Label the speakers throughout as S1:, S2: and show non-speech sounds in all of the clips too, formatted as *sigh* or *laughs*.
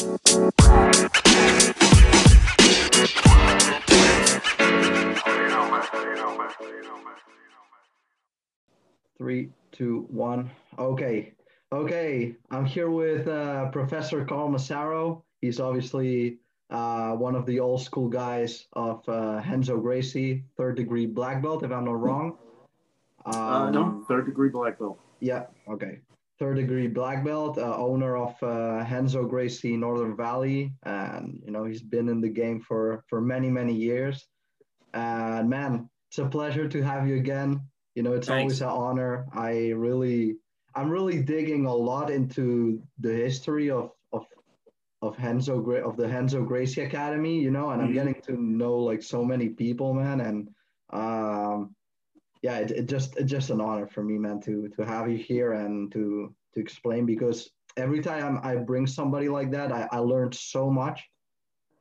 S1: Three, two, one. Okay. Okay. I'm here with uh, Professor Carl Massaro. He's obviously uh, one of the old school guys of uh, Renzo Gracie, third degree black belt, if I'm not wrong.
S2: Um, uh, no, um, third degree black belt.
S1: Yeah. Okay. Third degree black belt, uh, owner of uh, Renzo Gracie Northern Valley, and you know he's been in the game for for many many years. And man, it's a pleasure to have you again. You know, it's Thanks. always an honor. I really, I'm really digging a lot into the history of of of Renzo of the Renzo Gracie Academy. You know, and mm-hmm. I'm getting to know like so many people, man. And um, yeah, it, it just it's just an honor for me, man, to to have you here and to to explain because every time I bring somebody like that, I, I learned so much.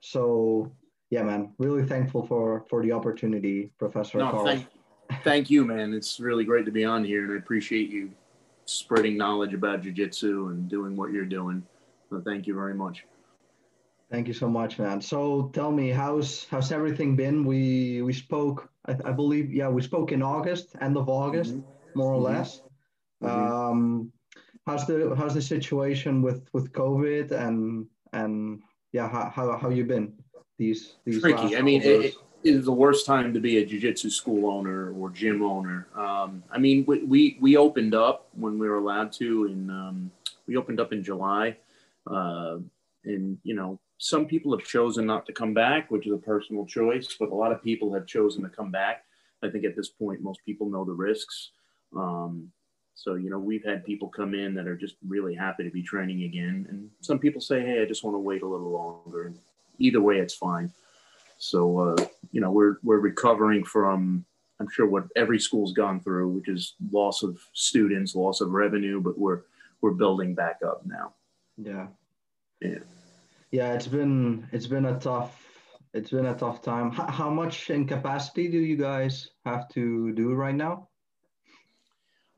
S1: So yeah, man, really thankful for for the opportunity, Professor no, Carl.
S2: Thank, thank you, man. It's really great to be on here, and I appreciate you spreading knowledge about jujitsu and doing what you're doing. So thank you very much.
S1: Thank you so much, man. So tell me, how's how's everything been? We we spoke, I, I believe, yeah, we spoke in August, end of August, mm-hmm. more or mm-hmm. less. Mm-hmm. Um, how's the how's the situation with with COVID and and yeah, how how how you been these these
S2: tricky? I mean, it, is the worst time to be a jiu-jitsu school owner or gym owner. Um, I mean, we, we, we opened up when we were allowed to, and um, we opened up in July. Uh, and you know, some people have chosen not to come back, which is a personal choice, but a lot of people have chosen to come back. I think at this point, most people know the risks. Um, so, you know, we've had people come in that are just really happy to be training again. And some people say, hey, I just want to wait a little longer. And either way, it's fine. So, uh, you know, we're, we're recovering from, I'm sure what every school's gone through, which is loss of students, loss of revenue, but we're, we're building back up now.
S1: Yeah.
S2: Yeah.
S1: Yeah. It's been, it's been a tough, it's been a tough time. H- how much in capacity do you guys have to do right now?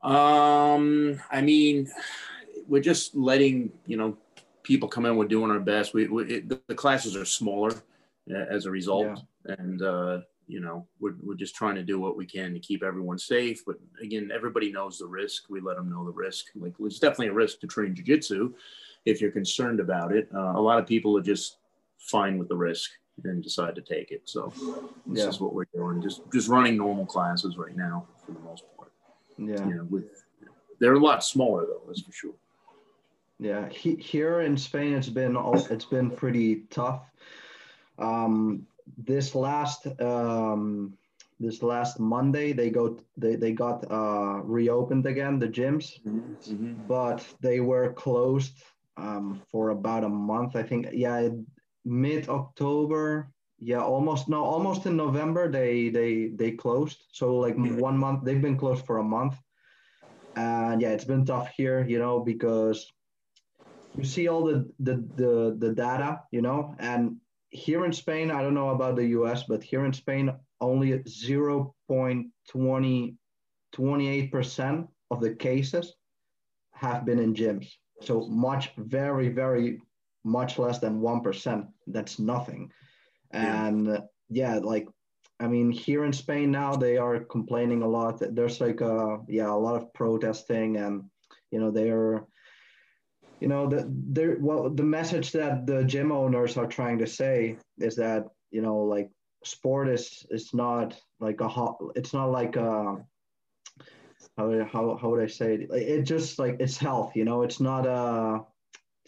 S2: Um, I mean, we're just letting, you know, people come in. We're doing our best. We, we it, the, the classes are smaller as a result. Yeah. And, uh, you know, we're, we're just trying to do what we can to keep everyone safe. But again, everybody knows the risk. We let them know the risk. Like, it's definitely a risk to train jujitsu if you're concerned about it. Uh, a lot of people are just fine with the risk and decide to take it. So this yeah. is what we're doing. Just just running normal classes right now for the most part.
S1: Yeah.
S2: You know, with they're a lot smaller though, that's for sure.
S1: Yeah, he, here in Spain, it's been it's been pretty tough. Um, this last um, this last Monday, they go they, they got uh, reopened again the gyms, mm-hmm. mm-hmm. but they were closed um, for about a month. I think yeah, mid October. Yeah, almost no, almost in November they they they closed. So like one month they've been closed for a month, and yeah, it's been tough here, you know, because you see all the the the, the data, you know, and here in Spain, I don't know about the US, but here in Spain, only 0.20, 28% of the cases have been in gyms. So much, very, very much less than 1%. That's nothing. And yeah, yeah like, I mean, here in Spain now, they are complaining a lot. There's like, a, yeah, a lot of protesting and, you know, they're, you know the there well the message that the gym owners are trying to say is that you know like sport is it's not like a it's not like a how, how, how would I say it? It just like it's health, you know. It's not a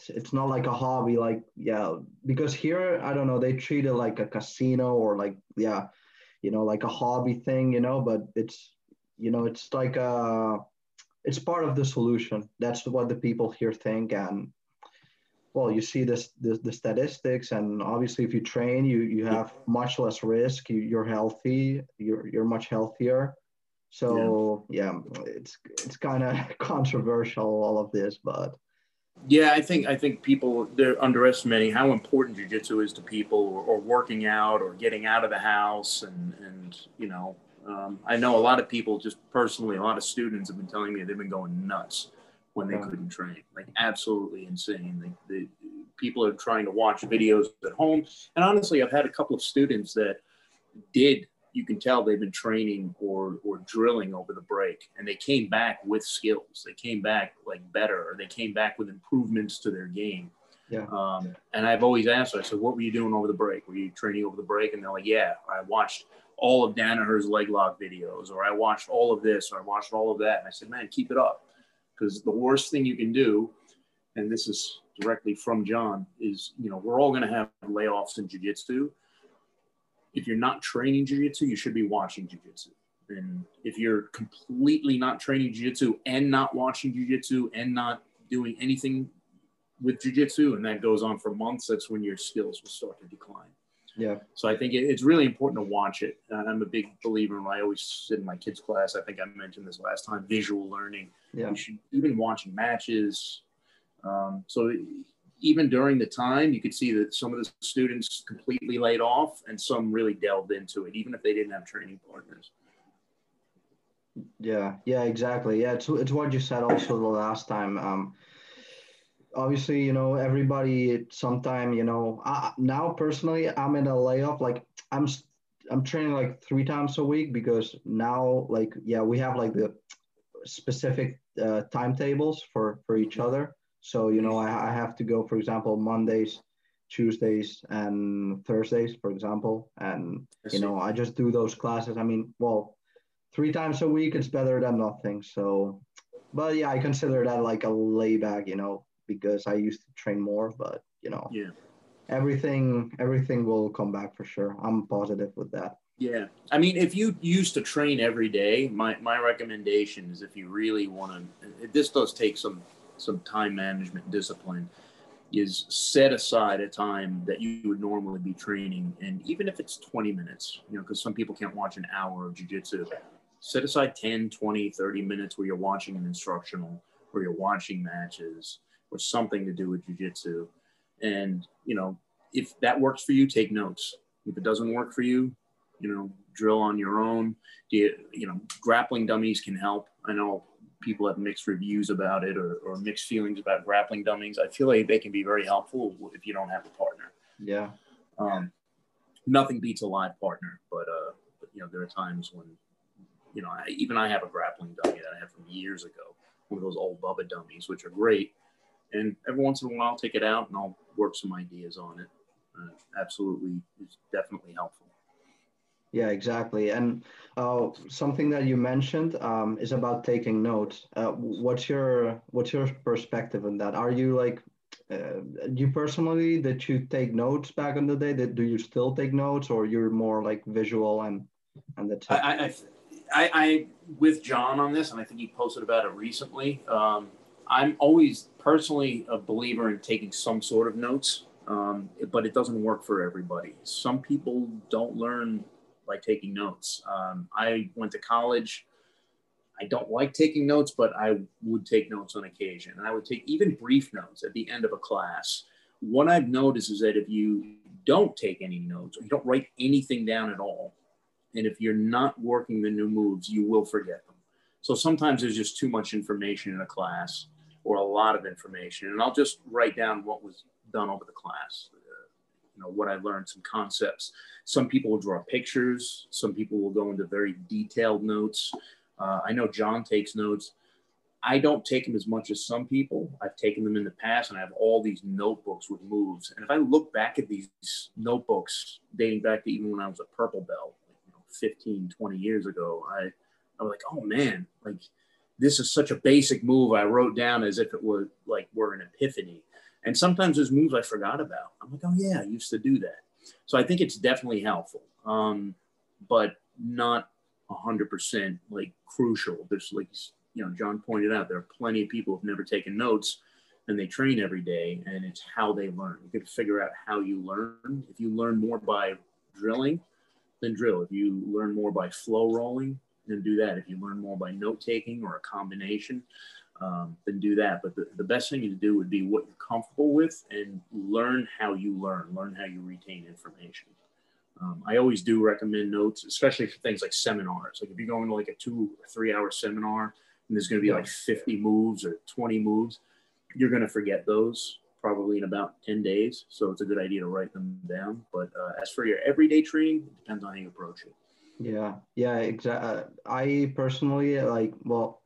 S1: it's not like a hobby, like yeah. Because here, I don't know, they treat it like a casino or like yeah, you know, like a hobby thing, you know. But it's you know, it's like a it's part of the solution. That's what the people here think. And well, you see this, the, the statistics, and obviously, if you train, you you have much less risk. You, you're healthy. You're you're much healthier. So yeah, yeah it's it's kind of *laughs* controversial all of this, but
S2: yeah, I think I think people they're underestimating how important jujitsu is to people, or, or, working out, or getting out of the house, and and you know um, I know a lot of people, just personally, a lot of students have been telling me they've been going nuts when they yeah. couldn't train, like absolutely insane. Like the people are trying to watch videos at home. And honestly, I've had a couple of students that did you can tell they've been training or or drilling over the break and they came back with skills. They came back like better or they came back with improvements to their game.
S1: Yeah.
S2: Um, and i've always asked i said what were you doing over the break? Were you training over the break? And they're like yeah i watched all of danaher's leg lock videos or i watched all of this or i watched all of that. And i said man keep it up because the worst thing you can do and this is directly from john is you know we're all going to have layoffs in jiu-jitsu if you're not training jiu-jitsu you should be watching jiu-jitsu. And if you're completely not training jiu-jitsu and not watching jiu-jitsu and not doing anything with jiu-jitsu and that goes on for months that's when your skills will start to decline.
S1: Yeah.
S2: So i think it's really important to watch it. I'm a big believer and i always sit in my kids class i think i mentioned this last time visual learning.
S1: Yeah.
S2: You should even watching matches. Um, so even during the time, you could see that some of the students completely laid off and some really delved into it, even if they didn't have training partners.
S1: Yeah, yeah, exactly. Yeah, it's, it's what you said also the last time. Um, obviously, you know, everybody sometime, you know, I, now personally, I'm in a layoff. Like I'm, I'm training like three times a week because now, like, yeah, we have like the specific uh, timetables for for each other. So, you know, I, I have to go, for example, Mondays, Tuesdays, and Thursdays, for example. And, you know, I just do those classes. I mean, well, three times a week is better than nothing. So, but yeah, I consider that like a layback, you know, because I used to train more, but, you know,
S2: yeah.
S1: everything, everything will come back for sure. I'm positive with that.
S2: Yeah. I mean, if you used to train every day, my, my recommendation is if you really want to, this does take some some time management discipline is set aside a time that you would normally be training and even if it's 20 minutes you know because some people can't watch an hour of jiu-jitsu. Set aside 10 20 30 minutes where you're watching an instructional or you're watching matches or something to do with jiu-jitsu. And you know if that works for you take notes. If it doesn't work for you you know drill on your own. Do you, you know grappling dummies can help. I know people have mixed reviews about it or, or mixed feelings about grappling dummies. I feel like they can be very helpful if you don't have a partner.
S1: Yeah.
S2: Um, nothing beats a live partner, but, uh, but, you know, there are times when, you know, I, even I have a grappling dummy that I had from years ago, one of those old Bubba dummies, which are great. And every once in a while, I'll take it out and I'll work some ideas on it. Uh, absolutely, it's definitely helpful.
S1: Yeah, exactly. And uh, something that you mentioned um, is about taking notes. Uh, what's your what's your perspective on that? Are you like uh, you personally did you take notes back in the day? That do you still take notes, or you're more like visual and and the?
S2: I, I, I, I with John on this, and I think he posted about it recently. Um, I'm always personally a believer in taking some sort of notes, um, but it doesn't work for everybody. Some people don't learn by taking notes. Um, I went to college. I don't like taking notes, but I would take notes on occasion. And I would take even brief notes at the end of a class. What I've noticed is that if you don't take any notes, or you don't write anything down at all, and if you're not working the new moves, you will forget them. So sometimes there's just too much information in a class or a lot of information. And I'll just write down what was done over the class you know what I learned, some concepts. Some people will draw pictures. Some people will go into very detailed notes. Uh, I know John takes notes. I don't take them as much as some people. I've taken them in the past, and I have all these notebooks with moves. And if I look back at these notebooks dating back to even when I was a purple belt, you know, 15, 20 years ago, I, I was like, oh man, like this is such a basic move I wrote down as if it were like were an epiphany. And sometimes there's moves I forgot about. I'm like, oh yeah, I used to do that. So I think it's definitely helpful, um, but not 100% like crucial. There's like, you know, John pointed out, there are plenty of people who've never taken notes and they train every day and it's how they learn. You can figure out how you learn. If you learn more by drilling, then drill. If you learn more by flow rolling, then do that. If you learn more by note taking or a combination, um, then do that. But the, the best thing to do would be what you're comfortable with and learn how you learn, learn how you retain information. Um, I always do recommend notes, especially for things like seminars. Like if you're going to like a two or three hour seminar and there's going to be like 50 moves or 20 moves, you're going to forget those probably in about 10 days. So it's a good idea to write them down. But uh, as for your everyday training, it depends on how you approach it.
S1: Yeah, yeah, exactly. Uh, I personally like, well,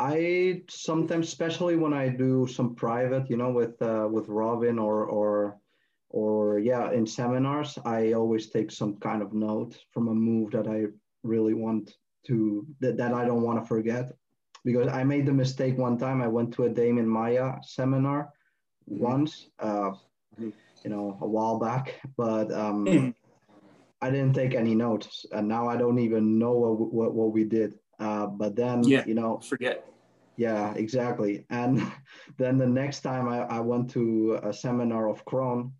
S1: I sometimes, especially when I do some private, you know, with uh, with Robin or or or yeah, in seminars, I always take some kind of note from a move that I really want to that, that I don't want to forget because I made the mistake one time. I went to a Demian Maia seminar mm-hmm. once, uh, mm-hmm. you know, a while back, but um, mm-hmm. I didn't take any notes, and now I don't even know what what, what we did. Uh, but then, yeah, you know,
S2: forget.
S1: Yeah, exactly. And *laughs* then the next time I, I went to a seminar of Kron,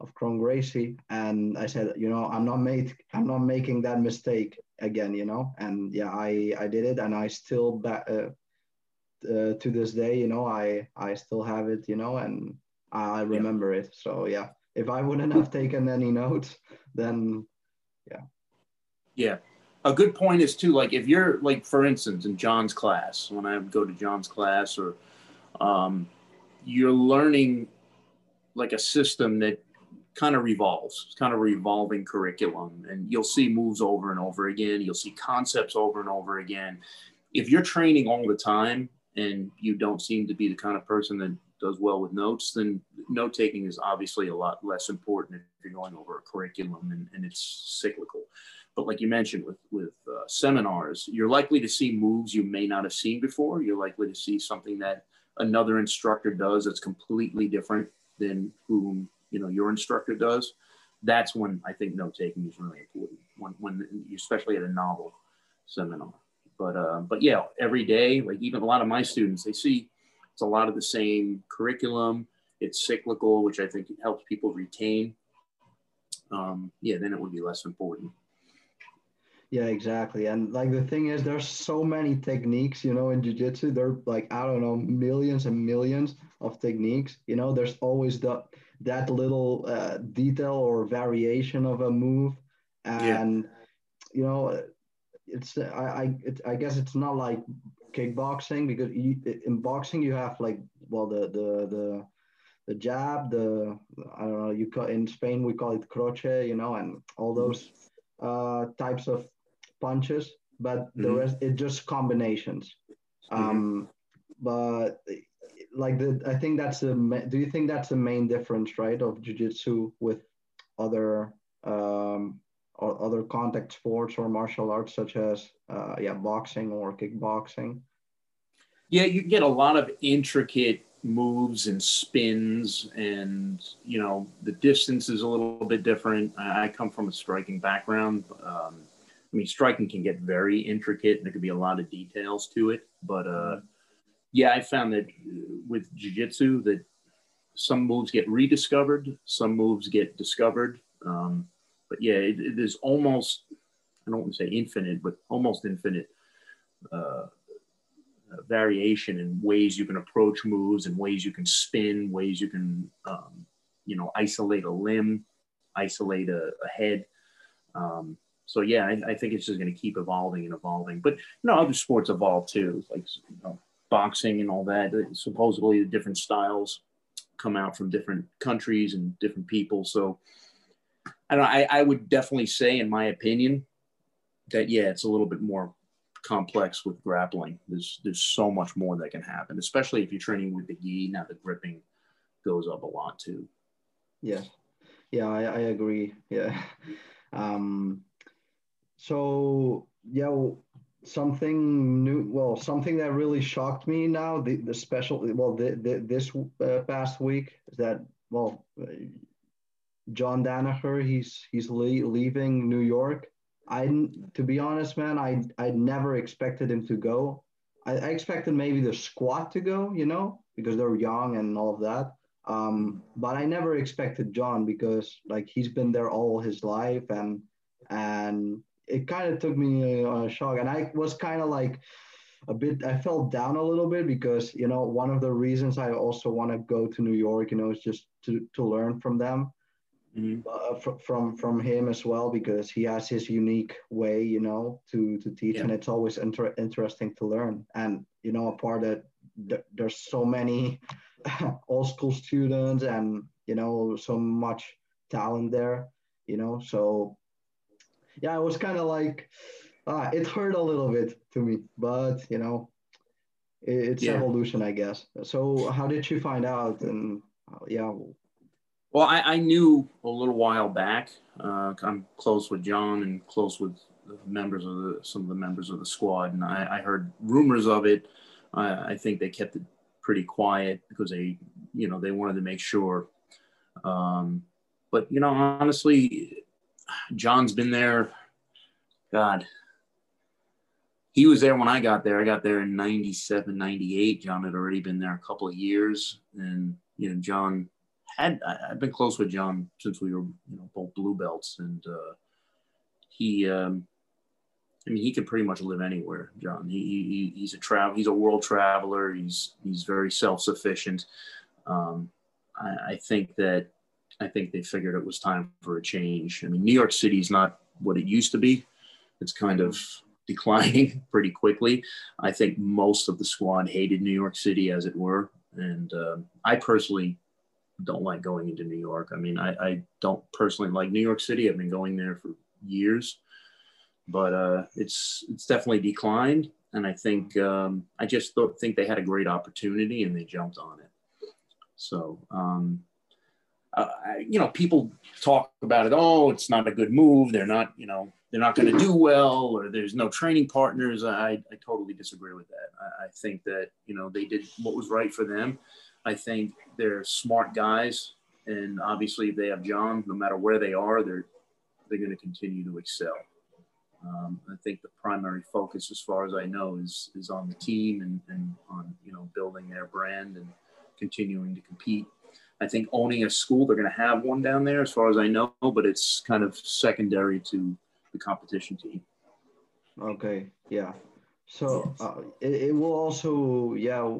S1: of Kron Gracie, and I said, you know, I'm not made, I'm not making that mistake again, you know. And yeah, I I did it, and I still back uh, uh, to this day, you know, I I still have it, you know, and I remember yeah. it. So yeah, if I wouldn't have taken any notes, then yeah.
S2: Yeah. A good point is too, like if you're like, for instance, in John's class, when I go to John's class, or um, you're learning like a system that kind of revolves. It's kind of revolving curriculum, and you'll see moves over and over again. You'll see concepts over and over again. If you're training all the time and you don't seem to be the kind of person that does well with notes, then note taking is obviously a lot less important if you're going over a curriculum and, and it's cyclical. But like you mentioned with with uh, seminars, you're likely to see moves you may not have seen before. You're likely to see something that another instructor does that's completely different than whom you know your instructor does, that's when I think note taking is really important. When when especially at a novel seminar. But uh, but yeah, every day, like even a lot of my students, they see it's a lot of the same curriculum. It's cyclical, which I think helps people retain. Um, yeah, then it would be less important.
S1: Yeah, exactly. And like the thing is, there's so many techniques, you know, in jiu-jitsu. There are like, I don't know, millions and millions of techniques. You know, there's always the that little uh, detail or variation of a move and yeah. you know it's i I, it, I guess it's not like kickboxing because you, in boxing you have like well the the the the jab the i don't know you call in spain we call it croche you know and all mm-hmm. those uh, types of punches but mm-hmm. the rest it just combinations mm-hmm. um but like the I think that's the do you think that's the main difference right of jiu-jitsu with other um or other contact sports or martial arts such as uh, yeah boxing or kickboxing
S2: yeah you get a lot of intricate moves and spins and you know the distance is a little bit different i come from a striking background um, i mean striking can get very intricate and there could be a lot of details to it but uh, yeah, I found that with jujitsu that some moves get rediscovered, some moves get discovered. Um, but yeah, it, it is almost, I don't want to say infinite, but almost infinite uh, variation in ways you can approach moves and ways you can spin, ways you can, um, you know, isolate a limb, isolate a, a head. Um, so yeah, I, I, think it's just going to keep evolving and evolving. But you know, other sports evolve too. Like you know, boxing and all that. Supposedly, the different styles come out from different countries and different people. So, I don't. I, I would definitely say, in my opinion, that yeah, it's a little bit more complex with grappling. There's there's so much more that can happen, especially if you're training with the gi. Now the gripping goes up a lot too.
S1: Yeah, yeah, I, I agree. Yeah. *laughs* Um, so yeah, something new well something that really shocked me now the, the special well the, the, this uh, past week is that well uh, john danaher he's he's le- leaving new york. I to be honest man i i never expected him to go. I, I expected maybe the squad to go you know because they're young and all of that. Um but i never expected john because like he's been there all his life and and it kind of took me on a shock, and I was kind of like a bit. I felt down a little bit because you know one of the reasons I also want to go to New York, you know, is just to to learn from them. Mm-hmm. Uh, fr- from from him as well because he has his unique way you know to to teach yeah. and it's always inter- interesting to learn and you know a part that th- there's so many *laughs* all school students and you know so much talent there you know so yeah it was kind of like uh, it hurt a little bit to me but you know it, it's yeah. evolution i guess. So how did you find out? And uh, yeah.
S2: Well I, I, knew a little while back uh, i'm close with john and close with members of the some of the members of the squad and i, I heard rumors of it. I think they kept it pretty quiet because they you know they wanted to make sure um, but you know honestly john's been there god he was there when i got there i got there in 97 98 john had already been there a couple of years and you know john had i've been close with john since we were you know both blue belts and uh, he um, I mean, he can pretty much live anywhere, John. He, he he's a travel. He's a world traveler. He's he's very self sufficient. Um, I, I, think that I think they figured it was time for a change. I mean, New York City is not what it used to be. It's kind of *laughs* declining pretty quickly. I think most of the squad hated New York City, as it were, and uh, I personally don't like going into New York. I mean, I, I don't personally like New York City. I've been going there for years but uh, it's it's definitely declined. And I think um, I just th- think they had a great opportunity and they jumped on it. So um, uh, you know, people talk about it. Oh, it's not a good move. They're not, you know, they're not going to do well, or there's no training partners. I, I totally disagree with that. I, I think that you know they did what was right for them. I think they're smart guys, and obviously, they have John, no matter where they are, they're they're going to continue to excel. Um, I think the primary focus, as far as I know, is is on the team and, and on you know building their brand and continuing to compete. I think owning a school, they're going to have one down there, as far as I know, but it's kind of secondary to the competition team.
S1: Okay, yeah. So uh, it, it will also, yeah.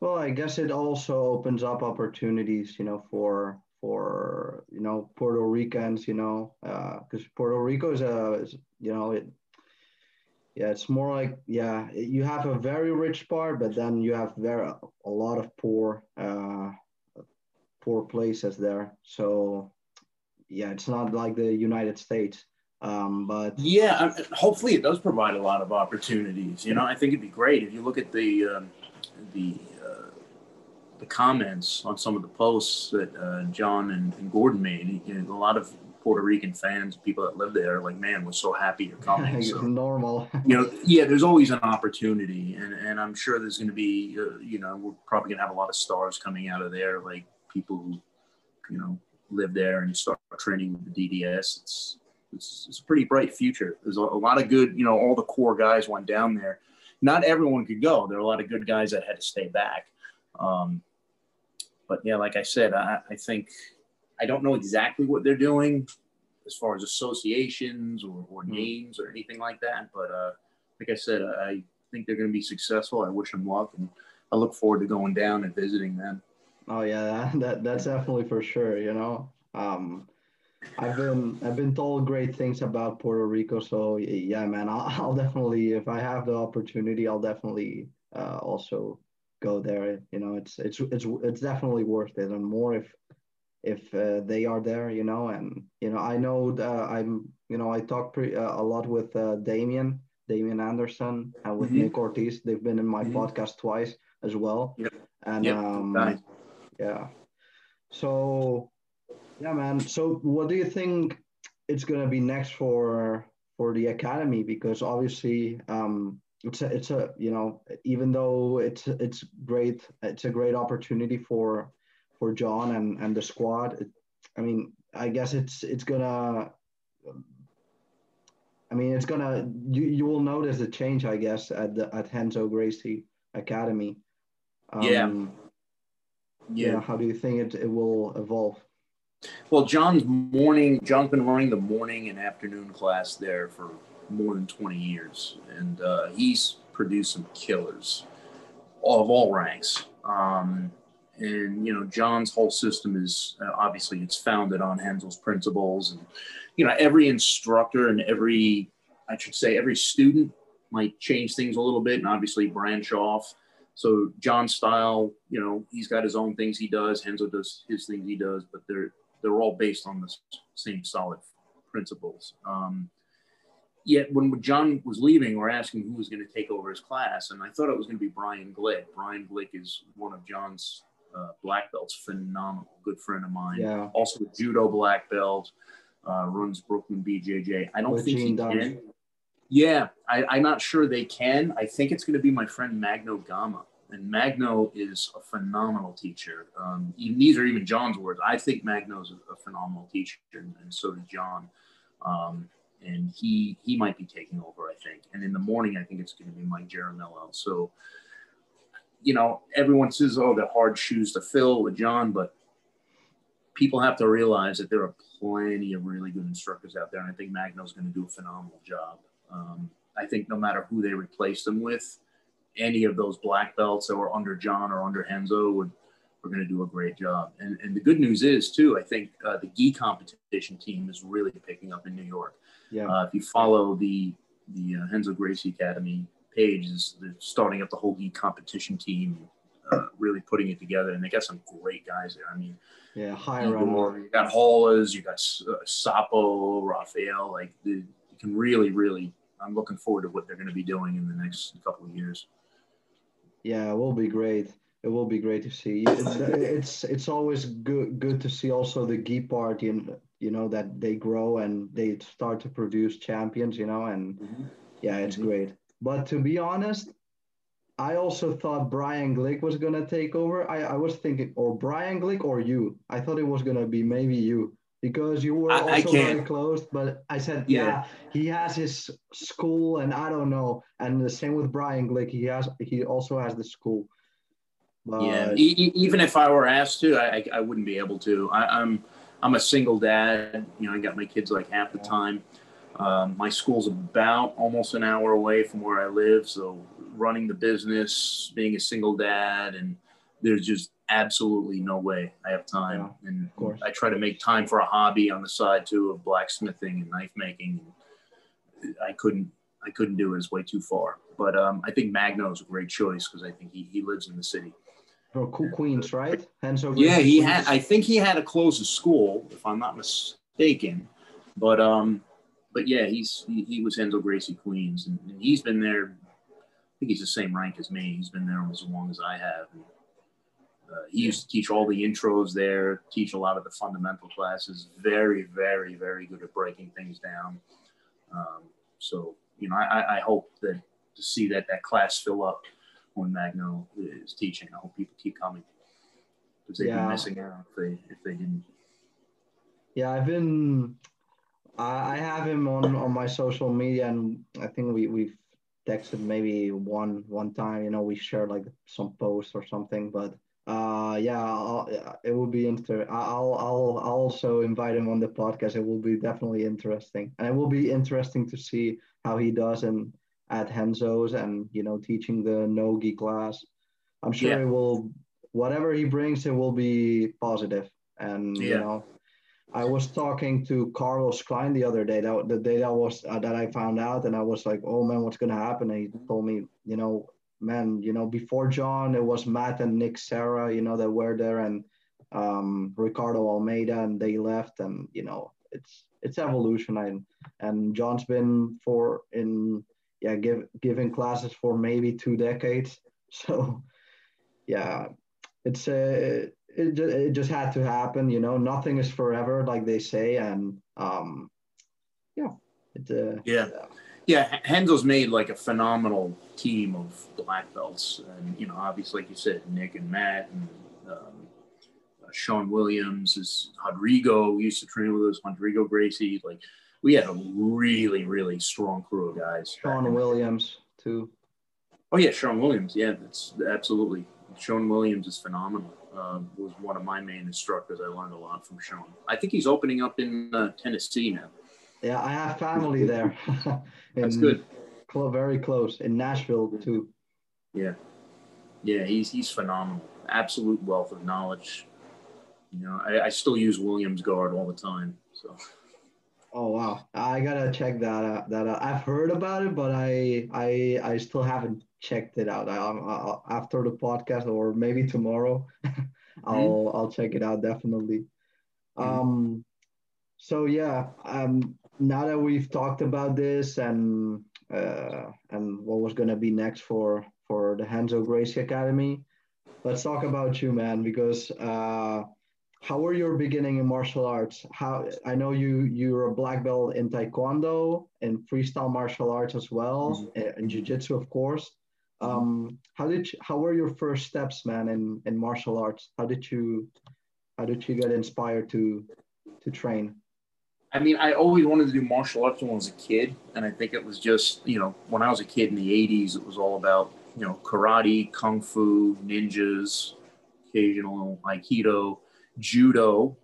S1: Well, I guess it also opens up opportunities, you know, for for you know Puerto Ricans, you know, because uh, Puerto Rico is a is, you know it. Yeah, it's more like yeah, you have a very rich part, but then you have very a lot of poor uh, poor places there. So yeah, it's not like the United States. Um, but
S2: yeah, hopefully it does provide a lot of opportunities. You know, I think it'd be great if you look at the um, the the comments on some of the posts that uh, John and, and, Gordon made. You know, a lot of Puerto Rican fans, people that live there, like, man, we're so happy you're *laughs* coming.
S1: So, normal. *laughs*
S2: you know, yeah, there's always an opportunity, and and I'm sure there's going to be, uh, you know, we're probably going to have a lot of stars coming out of there, like people who, you know, live there and start training with the DDS. It's it's, it's a pretty bright future. There's a, a lot of good, you know, all the core guys went down there. Not everyone could go. There are a lot of good guys that had to stay back. Um, but yeah, like I said, I, I think I don't know exactly what they're doing as far as associations or, or mm-hmm. names or anything like that. But uh, like I said, I think they're going to be successful. I wish them luck, and I look forward to going down and visiting them.
S1: Oh yeah, *laughs* that that's definitely for sure. You know, um, I've been I've been told great things about Puerto Rico. So yeah, man, I'll, *laughs* I'll definitely if I have the opportunity, I'll definitely uh, also go there. You know, it's it's it's it's definitely worth it, and more if if uh, they are there. You know, and you know, I know that I'm you know I talk pretty, uh, a lot with uh, Damien Damien Anderson and with mm-hmm. Nick Ortiz. They've been in my mm-hmm. podcast twice as well.
S2: Yep.
S1: And
S2: yep.
S1: um, nice. Yeah, so yeah, man. So what do you think it's gonna be next for for the academy? Because obviously. Um, it's a, it's a you know even though it's it's great it's a great opportunity for for John and and the squad. It, I mean, I guess it's it's gonna. I mean, it's gonna you you will notice a change, I guess, at the at Renzo Gracie Academy.
S2: Um, yeah.
S1: Yeah. How do you think it, it will evolve?
S2: Well, John's morning. John's been running the morning and afternoon class there for more than 20 years, and uh, he's produced some killers of all ranks. Um, and you know, John's whole system is uh, obviously it's founded on Renzo's principles, and you know, every instructor and every I should say every student might change things a little bit, and obviously branch off. So John's style, you know, he's got his own things he does. Renzo does his things he does, but they're they're all based on the same solid principles. Um, yet when John was leaving, we're asking who was going to take over his class, and I thought it was going to be Brian Glick. Brian Glick is one of John's uh, black belts, phenomenal, good friend of mine.
S1: Yeah.
S2: Also a judo black belt, uh, runs Brooklyn BJJ. I don't
S1: With
S2: think
S1: Gene
S2: he
S1: Dunn.
S2: can. Yeah, I, I'm not sure they can. I think it's going to be my friend Magno Gama. And Magno is a phenomenal teacher. Um, even, these are even John's words. I think Magno's a, a phenomenal teacher, and, and so does John. Um, and he he might be taking over, I think. And in the morning, I think it's going to be Mike Jaramillo. So, you know, everyone says, "Oh, they're hard shoes to fill with John," but people have to realize that there are plenty of really good instructors out there, and I think Magno's going to do a phenomenal job. Um, I think no matter who they replace them with, any of those black belts that were under John or under Renzo would are going to do a great job. And, and the good news is too, I think uh, the gi competition team is really picking up in New York.
S1: Yeah.
S2: Uh, if you follow the the uh, Renzo Gracie Academy page, is starting up the whole gi competition team, uh, really putting it together, and they got some great guys there. I mean,
S1: yeah. Hiram.
S2: Igor, you got Hollas, you got uh, Sapo, Raphael. Like the, you can really, really. I'm looking forward to what they're going to be doing in the next couple of years.
S1: Yeah, it will be great. It will be great to see. It's it's, it's always good good to see also the gi part, you know, you know that they grow and they start to produce champions, you know, and yeah, it's
S2: Mhm.
S1: great. But to be honest, I also thought Brian Glick was gonna take over. I, I was thinking, or Brian Glick or you. I thought it was gonna be maybe you because you were
S2: I- I
S1: also very close. But I said, yeah.
S2: Yeah.
S1: he has his school, and I don't know. And the same with Brian Glick. He has he also has the school. But
S2: yeah, e- even if I were asked to, I, I, wouldn't be able to. I, I'm I'm a single dad. You know, I got my kids like half the time. Um, my school's about almost an hour away from where I live, so running the business, being a single dad, and there's just absolutely no way I have time. and
S1: course.
S2: I try to make time for a hobby on the side too of blacksmithing and knife making. I couldn't I couldn't do it. It's way too far. But um, I think Magno's a great choice because I think he, he lives in the city.
S1: from Cool Queens, right? Henso
S2: Yeah, he had. I think he had to close his school, if I'm not mistaken. But um, but yeah, he's he, he was Renzo Gracie Queens, and, and he's been there. I think he's the same rank as me. He's been there as long as I have. And, uh, he used to teach all the intros there, teach a lot of the fundamental classes. Very, very, very good at breaking things down. Um, so you know, I, I hope that to see that that class fill up when Magno is teaching. I hope people keep coming because they'd
S1: Yeah.
S2: be missing out if they if they didn't.
S1: Yeah, I've been. I I have him on on my social media, and I think we we've texted maybe one one time. You know, we shared like some posts or something. But uh, yeah, I'll, it will be inter. I'll I'll I'll also invite him on the podcast. It will be definitely interesting, and it will be interesting to see how he does and at Renzo's and you know teaching the Nogi class. I'm sure
S2: Yeah.
S1: it will. Whatever he brings, it will be positive, and you know. I was talking to Carlos Klein the other day. That the day that was uh, that I found out, and I was like, "Oh man, what's gonna happen?" And he told me, you know, man, you know, before John, it was Matt and Nick Serra, you know, that were there, and um, Ricardo Almeida, and they left, and you know, it's it's evolution, and and John's been for in yeah, give giving classes for maybe two decades, *laughs* so yeah, it's a it, ju- it just had to happen you know nothing is forever like they say. And um yeah it, uh,
S2: Yeah. Yeah, H- Renzo's made like a phenomenal team of black belts, and you know, obviously, like you said, Nick and Matt and um, uh, Shawn Williams is Rodrigo we used to train with us. Rodrigo Gracie, like we had a really, really strong crew of guys. Shawn
S1: Williams too
S2: Oh yeah, Shawn Williams. Yeah, that's absolutely. Shawn Williams is phenomenal. Uh, was one of my main instructors. I learned a lot from Shawn. I think he's opening up in uh, Tennessee now.
S1: Yeah I have family there *laughs*
S2: That's good.
S1: clo- very close in Nashville too
S2: Yeah, yeah, he's he's phenomenal. Absolute wealth of knowledge. You know, I, I still use Williams guard all the time. So
S1: oh wow I gotta check that out that out. I've heard about it but I I I still haven't checked it out. I, I, after the podcast or maybe tomorrow, *laughs* I'll mm-hmm. I'll check it out definitely. Mm-hmm. Um, so yeah, um, now that we've talked about this and uh, and what was gonna be next for for the Renzo Gracie Academy, let's talk about you, man, because. Uh, how were your beginning in martial arts? How I know you you're a black belt in taekwondo and freestyle martial arts as well, mm-hmm. and jiu-jitsu, of course. Um, how did you, how were your first steps, man, in, in martial arts? How did you how did you get inspired to to train?
S2: I mean, I always wanted to do martial arts when I was a kid, and I think it was just you know when I was a kid in the '80s, it was all about you know karate, kung fu, ninjas, occasional aikido judo,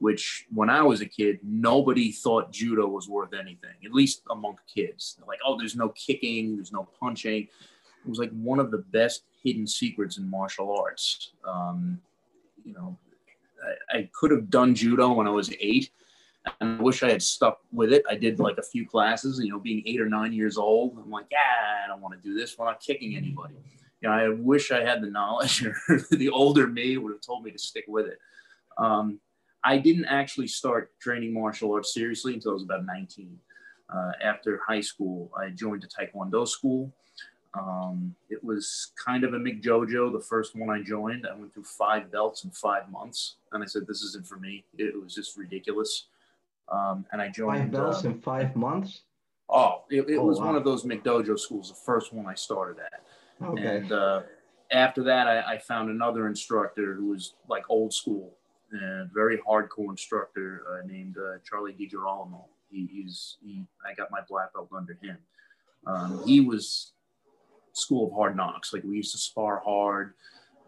S2: which when I was a kid, nobody thought judo was worth anything, at least among kids. like, oh, there's no kicking, there's no punching. It was like one of the best hidden secrets in martial arts. Um, you know, I, I could have done judo when I was eight. And I wish I had stuck with it. I did like a few classes, you know, being eight or nine years old. I'm like, yeah, I don't want to do this. We're not kicking anybody. You know, I wish I had the knowledge, *laughs* or the older me would have told me to stick with it. Um, I didn't actually start training martial arts seriously until I was about 19. Uh, after high school, I joined a Taekwondo school. Um, it was kind of a McDojo, the first one I joined. I went through five belts in five months, and I said, "This isn't for me." It was just ridiculous. Um, and I joined
S1: five belts uh, in five months.
S2: Oh, it, it oh, was wow. one of those McDojo schools, the first one I started at. Okay. And uh, after that, I, I, found another instructor who was like old school, a very hardcore instructor uh, named uh, Charlie DiGirolamo. He, he's he, I got my black belt under him. Um, he was school of hard knocks. Like we used to spar hard,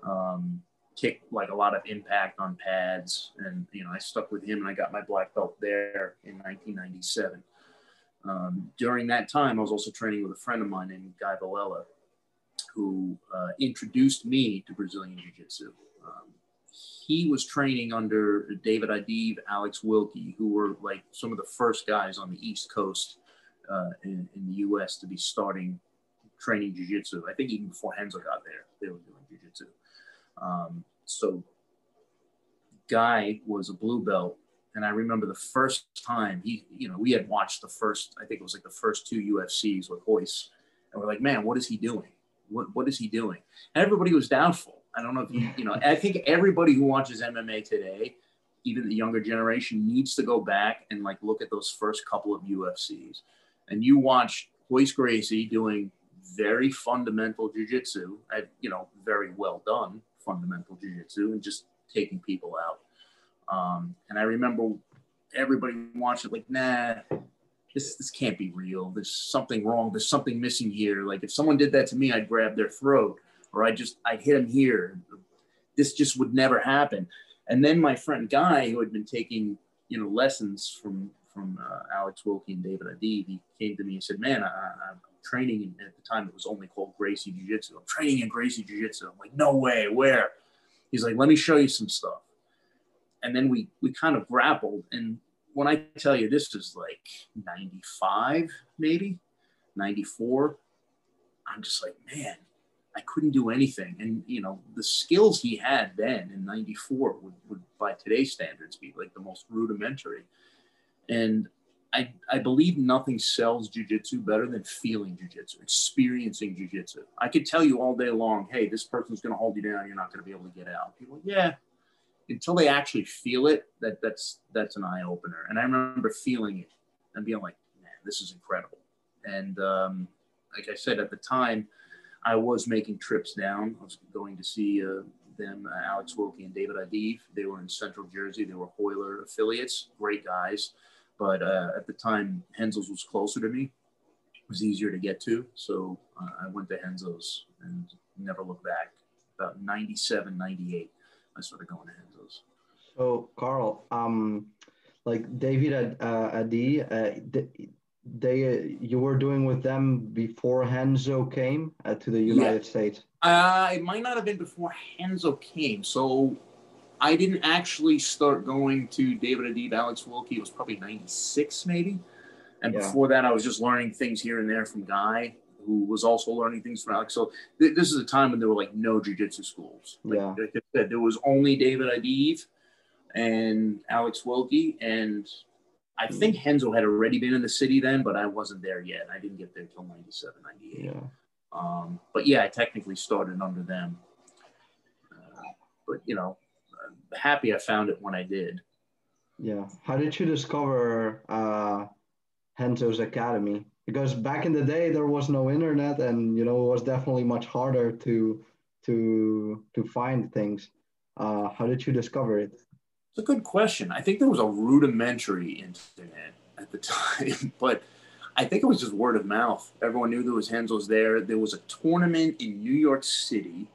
S2: um, kick like a lot of impact on pads, and you know I stuck with him and I got my black belt there in 1997. Um, during that time, I was also training with a friend of mine named Guy Valella, who uh, introduced me to Brazilian Jiu Jitsu. Um, he was training under David Adib, Alex Wilkie, who were like some of the first guys on the East Coast uh, in, in, the U.S. to be starting training jiu-jitsu. I think even before Renzo got there, they were doing jiu-jitsu. Um, so Guy was a blue belt. And I remember the first time he, you know, we had watched the first, I think it was like the first two UFCs with Royce. And we're like, man, what is he doing? What, what is he doing? And everybody was doubtful I don't know if you, you know, I think everybody who watches MMA today, even the younger generation, needs to go back and like look at those first couple of UFCs. And you watch Royce Gracie doing very fundamental jujitsu, you know, very well done fundamental jujitsu, and just taking people out. Um, and I remember everybody watched it like, nah, this this can't be real. There's something wrong. There's something missing here. Like if someone did that to me, I'd grab their throat or I just I'd hit him here. This just would never happen. And then my friend Guy, who had been taking you know lessons from from uh, Alex Wilkie and David Adib, he came to me and said, "Man, I, am training in, at the time it was only called Gracie Jiu Jitsu. I'm training in Gracie Jiu Jitsu." I'm like, "No way, where?" He's like, "Let me show you some stuff." And then we we kind of grappled. And when I tell you this is like 95, maybe 94, I'm just like, man, I couldn't do anything. And, you know, the skills he had then in 94 would, would by today's standards, be like the most rudimentary. And I, I believe nothing sells jujitsu better than feeling jujitsu, experiencing jujitsu. I could tell you all day long, hey, this person's going to hold you down. You're not going to be able to get out. People, yeah. Until they actually feel it, that that's that's an eye opener. And I remember feeling it and being like, man, this is incredible. And um, like I said at the time, I was making trips down. I was going to see uh, them, uh, Alex Wilkie and David Adib. They were in Central Jersey. They were Royler affiliates, great guys. But uh, at the time, Renzo's was closer to me. It was easier to get to. So uh, I went to Renzo's and never looked back. About 97, 98, I started going to Renzo's.
S1: So, Carl, um, like David uh, Adi, uh, they uh, you were doing with them before Renzo came uh, to the United yeah. States?
S2: Uh, it might not have been before Renzo came. So I didn't actually start going to David Adib, Alex Wilkie. It was probably 96 maybe. And yeah. before that, I was just learning things here and there from Guy. who was also learning things from Alex. So th- this is a time when there were like no jujitsu schools. Like,
S1: Yeah.
S2: like I said, there was only David Adib and Alex Wilkie, and I think Renzo had already been in the city then, but I wasn't there yet. I didn't get there till 97, 98.
S1: Yeah.
S2: Um, but yeah, I technically started under them. Uh, but you know, I'm happy I found it when I did.
S1: Yeah. How did you discover uh, Renzo's Academy? Because back in the day there was no internet, and you know it was definitely much harder to to to find things. Uh, how did you discover it?
S2: It's a good question. I think there was a rudimentary internet at the *laughs* time, but I think it was just word of mouth. Everyone knew there was Renzo's there. There was a tournament in New York City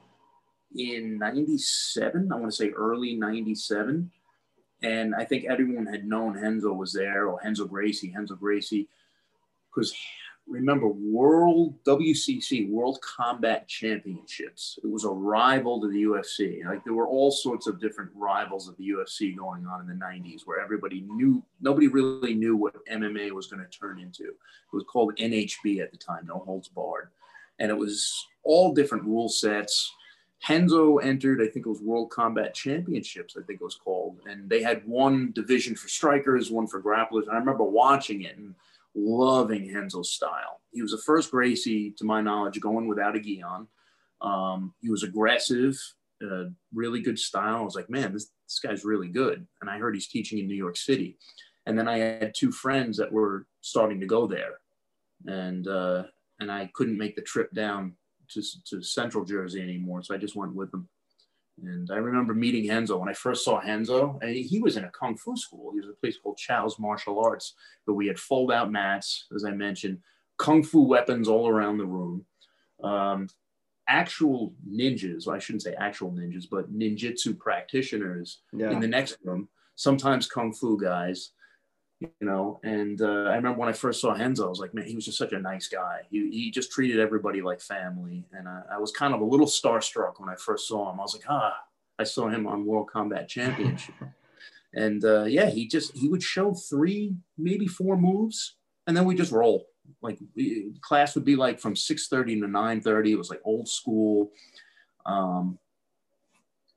S2: in 97, I want to say early 97. And I think everyone had known Renzo was there or Renzo Gracie, Renzo Gracie. Because remember, World WCC, World Combat Championships, it was a rival to the UFC. Like there were all sorts of different rivals of the UFC going on in the 90s where everybody knew, nobody really knew what MMA was going to turn into. It was called NHB at the time, No Holds Barred. And it was all different rule sets. Renzo entered, I think it was World Combat Championships, I think it was called. And they had one division for strikers, one for grapplers. And I remember watching it and loving Renzo's style. He was the first Gracie, to my knowledge, going without a gi on. Um, he was aggressive, uh, really good style. I was like, man, this, this guy's really good. And I heard he's teaching in New York City. And then I had two friends that were starting to go there. And, uh, and I couldn't make the trip down to, to Central Jersey anymore. So I just went with them. And I remember meeting Renzo when I first saw Renzo, and he was in a kung fu school. He was at a place called Chow's Martial Arts, but we had fold out mats, as I mentioned, kung fu weapons all around the room, um, actual ninjas. Well, I shouldn't say actual ninjas, but ninjutsu practitioners
S1: Yeah.
S2: in the next room, sometimes kung fu guys, you know. And uh, I remember when I first saw Renzo, I was like, man, he was just such a nice guy. He, he just treated everybody like family. And I, I was kind of a little starstruck when I first saw him. I was like, ah, I saw him on World Combat Championship. *laughs* and uh, yeah, he just, he would show three, maybe four moves, and then we just roll. Like we- class would be like from 6.30 to 9.30. It was like old school. Um,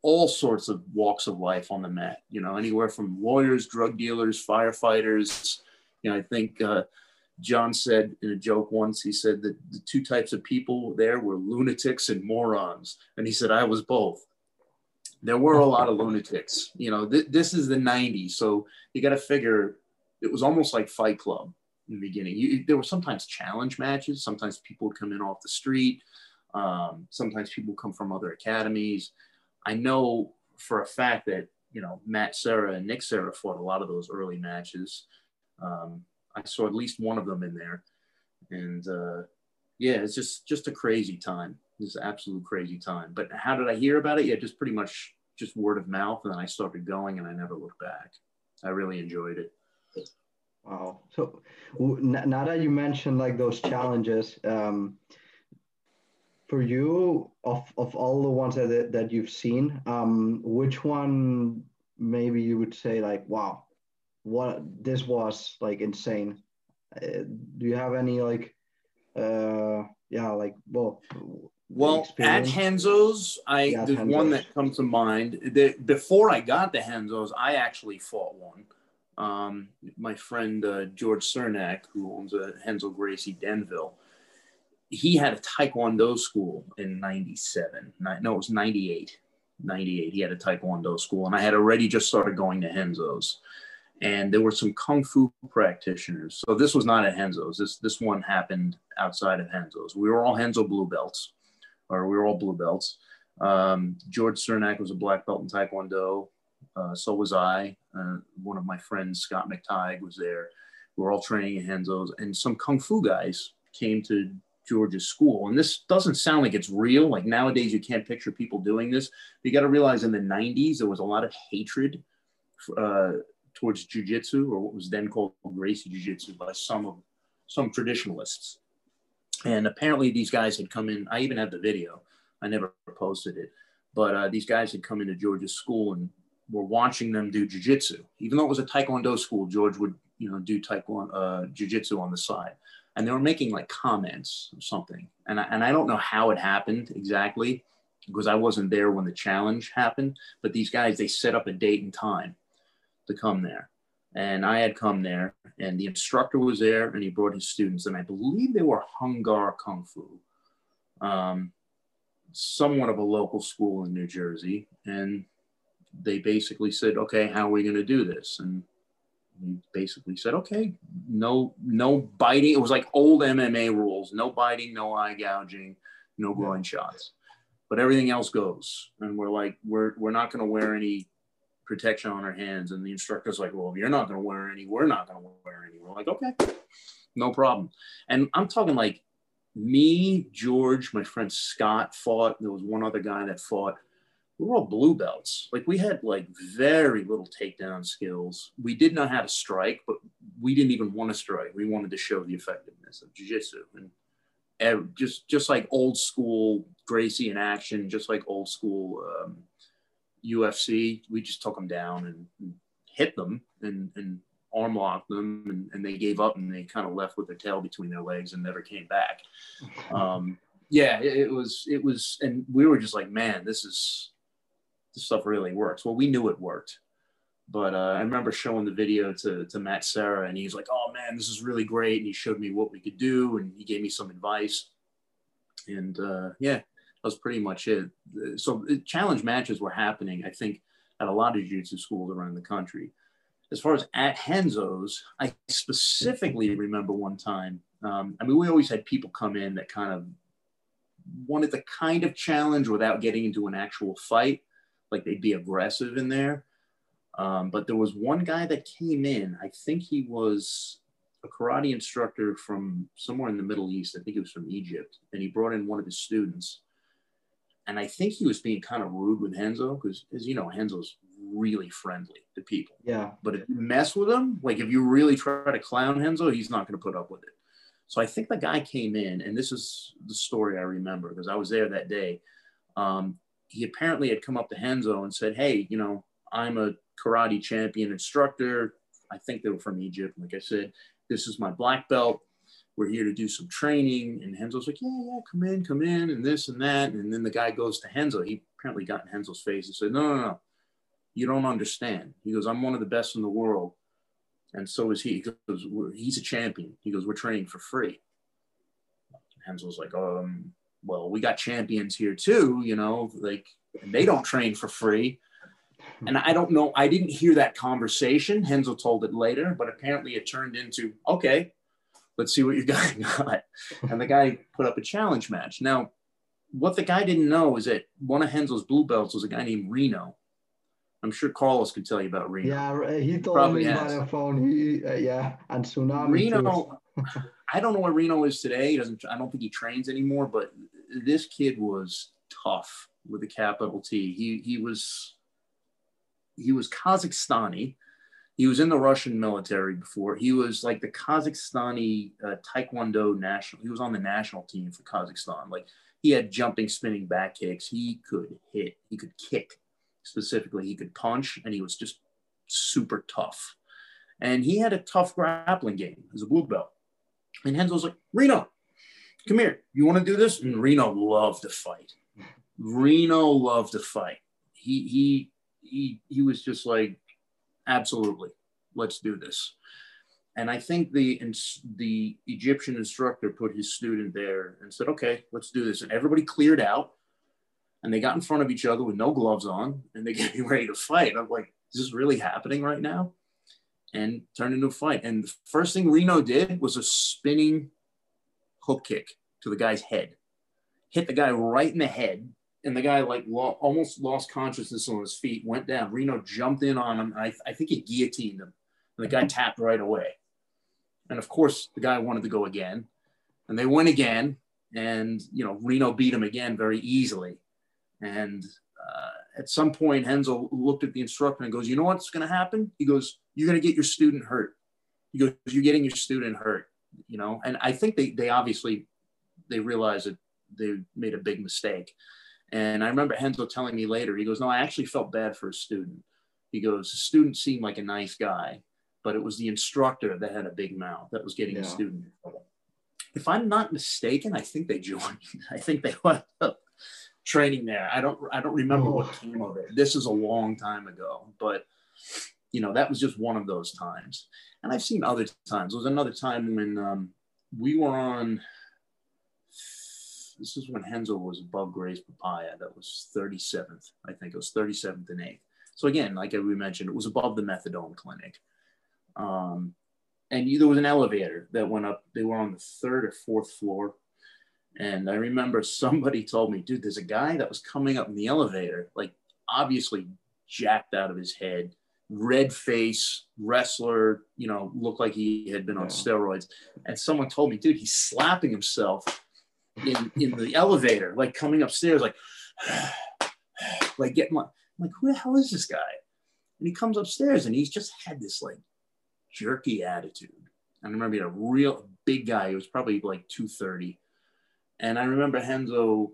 S2: all sorts of walks of life on the mat, you know, anywhere from lawyers, drug dealers, firefighters. You know, I think uh, John said in a joke once, he said that the two types of people there were lunatics and morons. And he said, I was both. There were a lot of lunatics. You know, th- this is the 90s. So you got to figure it was almost like Fight Club in the beginning. You, there were sometimes challenge matches. Sometimes people would come in off the street. Um, sometimes people come from other academies. I know for a fact that you know Matt Serra and Nick Serra fought a lot of those early matches. Um, I saw at least one of them in there, and uh, yeah, it's just just a crazy time. It's an absolute crazy time. But how did I hear about it? Yeah, just pretty much just word of mouth, and then I started going, and I never looked back. I really enjoyed it.
S1: Wow. So now that you mentioned like those challenges, um, for you of of all the ones that that you've seen, um, which one maybe you would say like, wow, what this was like insane. Uh, do you have any like, uh, yeah, like well,
S2: Well, at? Renzo's, I
S1: Yeah,
S2: there's one that comes to mind. The, before I got to Renzo's, I actually fought one. Um, my friend uh, George Cernak, who owns a Renzo Gracie Denville, he had a Taekwondo school in '97. No, it was '98. '98. He had a Taekwondo school, and I had already just started going to Renzo's. And there were some kung fu practitioners. So this was not at Renzo's. This this one happened outside of Renzo's. We were all Renzo blue belts or we were all blue belts. Um, George Cernak was a black belt in Taekwondo. Uh, so was I. Uh, one of my friends, Scott McTighe, was there. We were all training at Renzo's, and some kung fu guys came to George's school. And this doesn't sound like it's real. Like nowadays, you can't picture people doing this. You got to realize in the 90s, there was a lot of hatred uh, towards jujitsu, or what was then called Gracie Jiu Jitsu, by some of some traditionalists. And apparently, these guys had come in. I even have the video. I never posted it, but uh, these guys had come into George's school and were watching them do jujitsu. Even though it was a taekwondo school, George would you know do taekwondo uh, jujitsu on the side. And they were making like comments or something. And I, and I don't know how it happened exactly because I wasn't there when the challenge happened. But these guys, they set up a date and time to come there. And I had come there, and the instructor was there, and he brought his students, and I believe they were Hung Gar Kung Fu, um, somewhat of a local school in New Jersey. And they basically said, "Okay, how are we going to do this?" And we basically said, "Okay, no, no biting." It was like old MMA rules: no biting, no eye gouging, no groin shots but everything else goes. And we're like, we're, we're not going to wear any protection on our hands. And the instructor's like, well, if you're not going to wear any, we're not going to wear any. We're like, okay, no problem. And I'm talking like me, George, my friend Scott fought. There was one other guy that fought. We were all blue belts. Like we had like very little takedown skills. We did know how to strike, but we didn't even want to strike. We wanted to show the effectiveness of jiu-jitsu. And just just like old school Gracie in action, just like old school um, UFC. We just took them down and, and hit them and, and arm locked them, and, and, they gave up and they kind of left with their tail between their legs and never came back. *laughs* Um, yeah, it, it, was it was, and we were just like, man, this is this stuff really works. Well, we knew it worked. But uh, I remember showing the video to, to Matt Serra, and he's like, "Oh man, this is really great!" And he showed me what we could do, and he gave me some advice. And uh, yeah, that was pretty much it. So challenge matches were happening, I think, at a lot of jiu-jitsu schools around the country. As far as at Renzo's, I specifically remember one time. Um, I mean, we always had people come in that kind of wanted the kind of challenge without getting into an actual fight, like they'd be aggressive in there. Um, but there was one guy that came in, I think he was a karate instructor from somewhere in the Middle East. I think he was from Egypt. And he brought in one of his students. And I think he was being kind of rude with Renzo because, as you know, Renzo's really friendly to people.
S1: Yeah.
S2: But if you mess with him, like if you really try to clown Renzo, he's not going to put up with it. So I think the guy came in, and this is the story I remember because I was there that day. Um, he apparently had come up to Renzo and said, Hey, you know, I'm a karate champion instructor. I think they were from Egypt. Like I said, this is my black belt. We're here to do some training. And Renzo's like, yeah, yeah, come in, come in, and this and that. And then the guy goes to Renzo. He apparently got in Renzo's face and said, no, no, no, you don't understand. He goes, I'm one of the best in the world. And so is he. He goes, he's a champion. He goes, we're training for free. Renzo's like, um, well, we got champions here too, you know, like, they don't train for free. And I don't know, I didn't hear that conversation. Renzo told it later, but apparently it turned into, okay, let's see what you guy *laughs* got. And the guy put up a challenge match. Now, what the guy didn't know is that one of Renzo's blue belts was a guy named Reno. I'm sure Carlos can tell you about Reno.
S1: Yeah, he told Probably me has. by the phone. He, uh, yeah, and Tsunami.
S2: Reno, *laughs* I don't know where Reno is today. He doesn't. I don't think he trains anymore. But this kid was tough with a capital T. He he was he was Kazakhstani. He was in the Russian military before. He was like the Kazakhstani uh, Taekwondo national. He was on the national team for Kazakhstan. Like he had jumping, spinning back kicks. He could hit. He could kick. Specifically, he could punch, and he was just super tough. And he had a tough grappling game as a blue belt. And Renzo's like, Reno, come here. You want to do this? And Reno loved to fight. Reno loved to fight. He he he he was just like, absolutely, let's do this. And I think the the Egyptian instructor put his student there and said, okay, let's do this. And everybody cleared out, and they got in front of each other with no gloves on, and they *laughs* getting ready to fight. I'm like, is this really happening right now? And turned into a fight. And the first thing Reno did was a spinning hook kick to the guy's head, hit the guy right in the head, and the guy like lo- almost lost consciousness on his feet, went down. Reno jumped in on him. I, I think he guillotined him. And the guy tapped right away. And of course, the guy wanted to go again. And they went again. And, you know, Reno beat him again very easily. And uh, at some point, Renzo looked at the instructor and goes, You know what's going to happen? He goes, You're going to get your student hurt. He goes, You're getting your student hurt. You know, and I think they, they obviously they realized that they made a big mistake. And I remember Renzo telling me later, he goes, No, I actually felt bad for a student. He goes, The student seemed like a nice guy, but it was the instructor that had a big mouth that was getting yeah. the student if I'm not mistaken, I think they *laughs* joined. I think they went up training there. I don't I don't remember oh. what came of it. This is a long time ago, but you know that was just one of those times. And I've seen other times. There was another time when um, we were on. This is when Renzo was above Gray's Papaya. That was 37th. I think it was 37th and 8th. So again, like we mentioned, it was above the methadone clinic. Um, and there was an elevator that went up. They were on the third or fourth floor. And I remember somebody told me, dude, there's a guy that was coming up in the elevator, like obviously jacked out of his head, red face, wrestler, you know, looked like he had been on steroids. And someone told me, dude, he's slapping himself in, in the elevator, like coming upstairs, like, *sighs* like getting like, like, who the hell is this guy? And he comes upstairs and he's just had this like jerky attitude. I remember being a real big guy. He was probably like 230. And I remember Renzo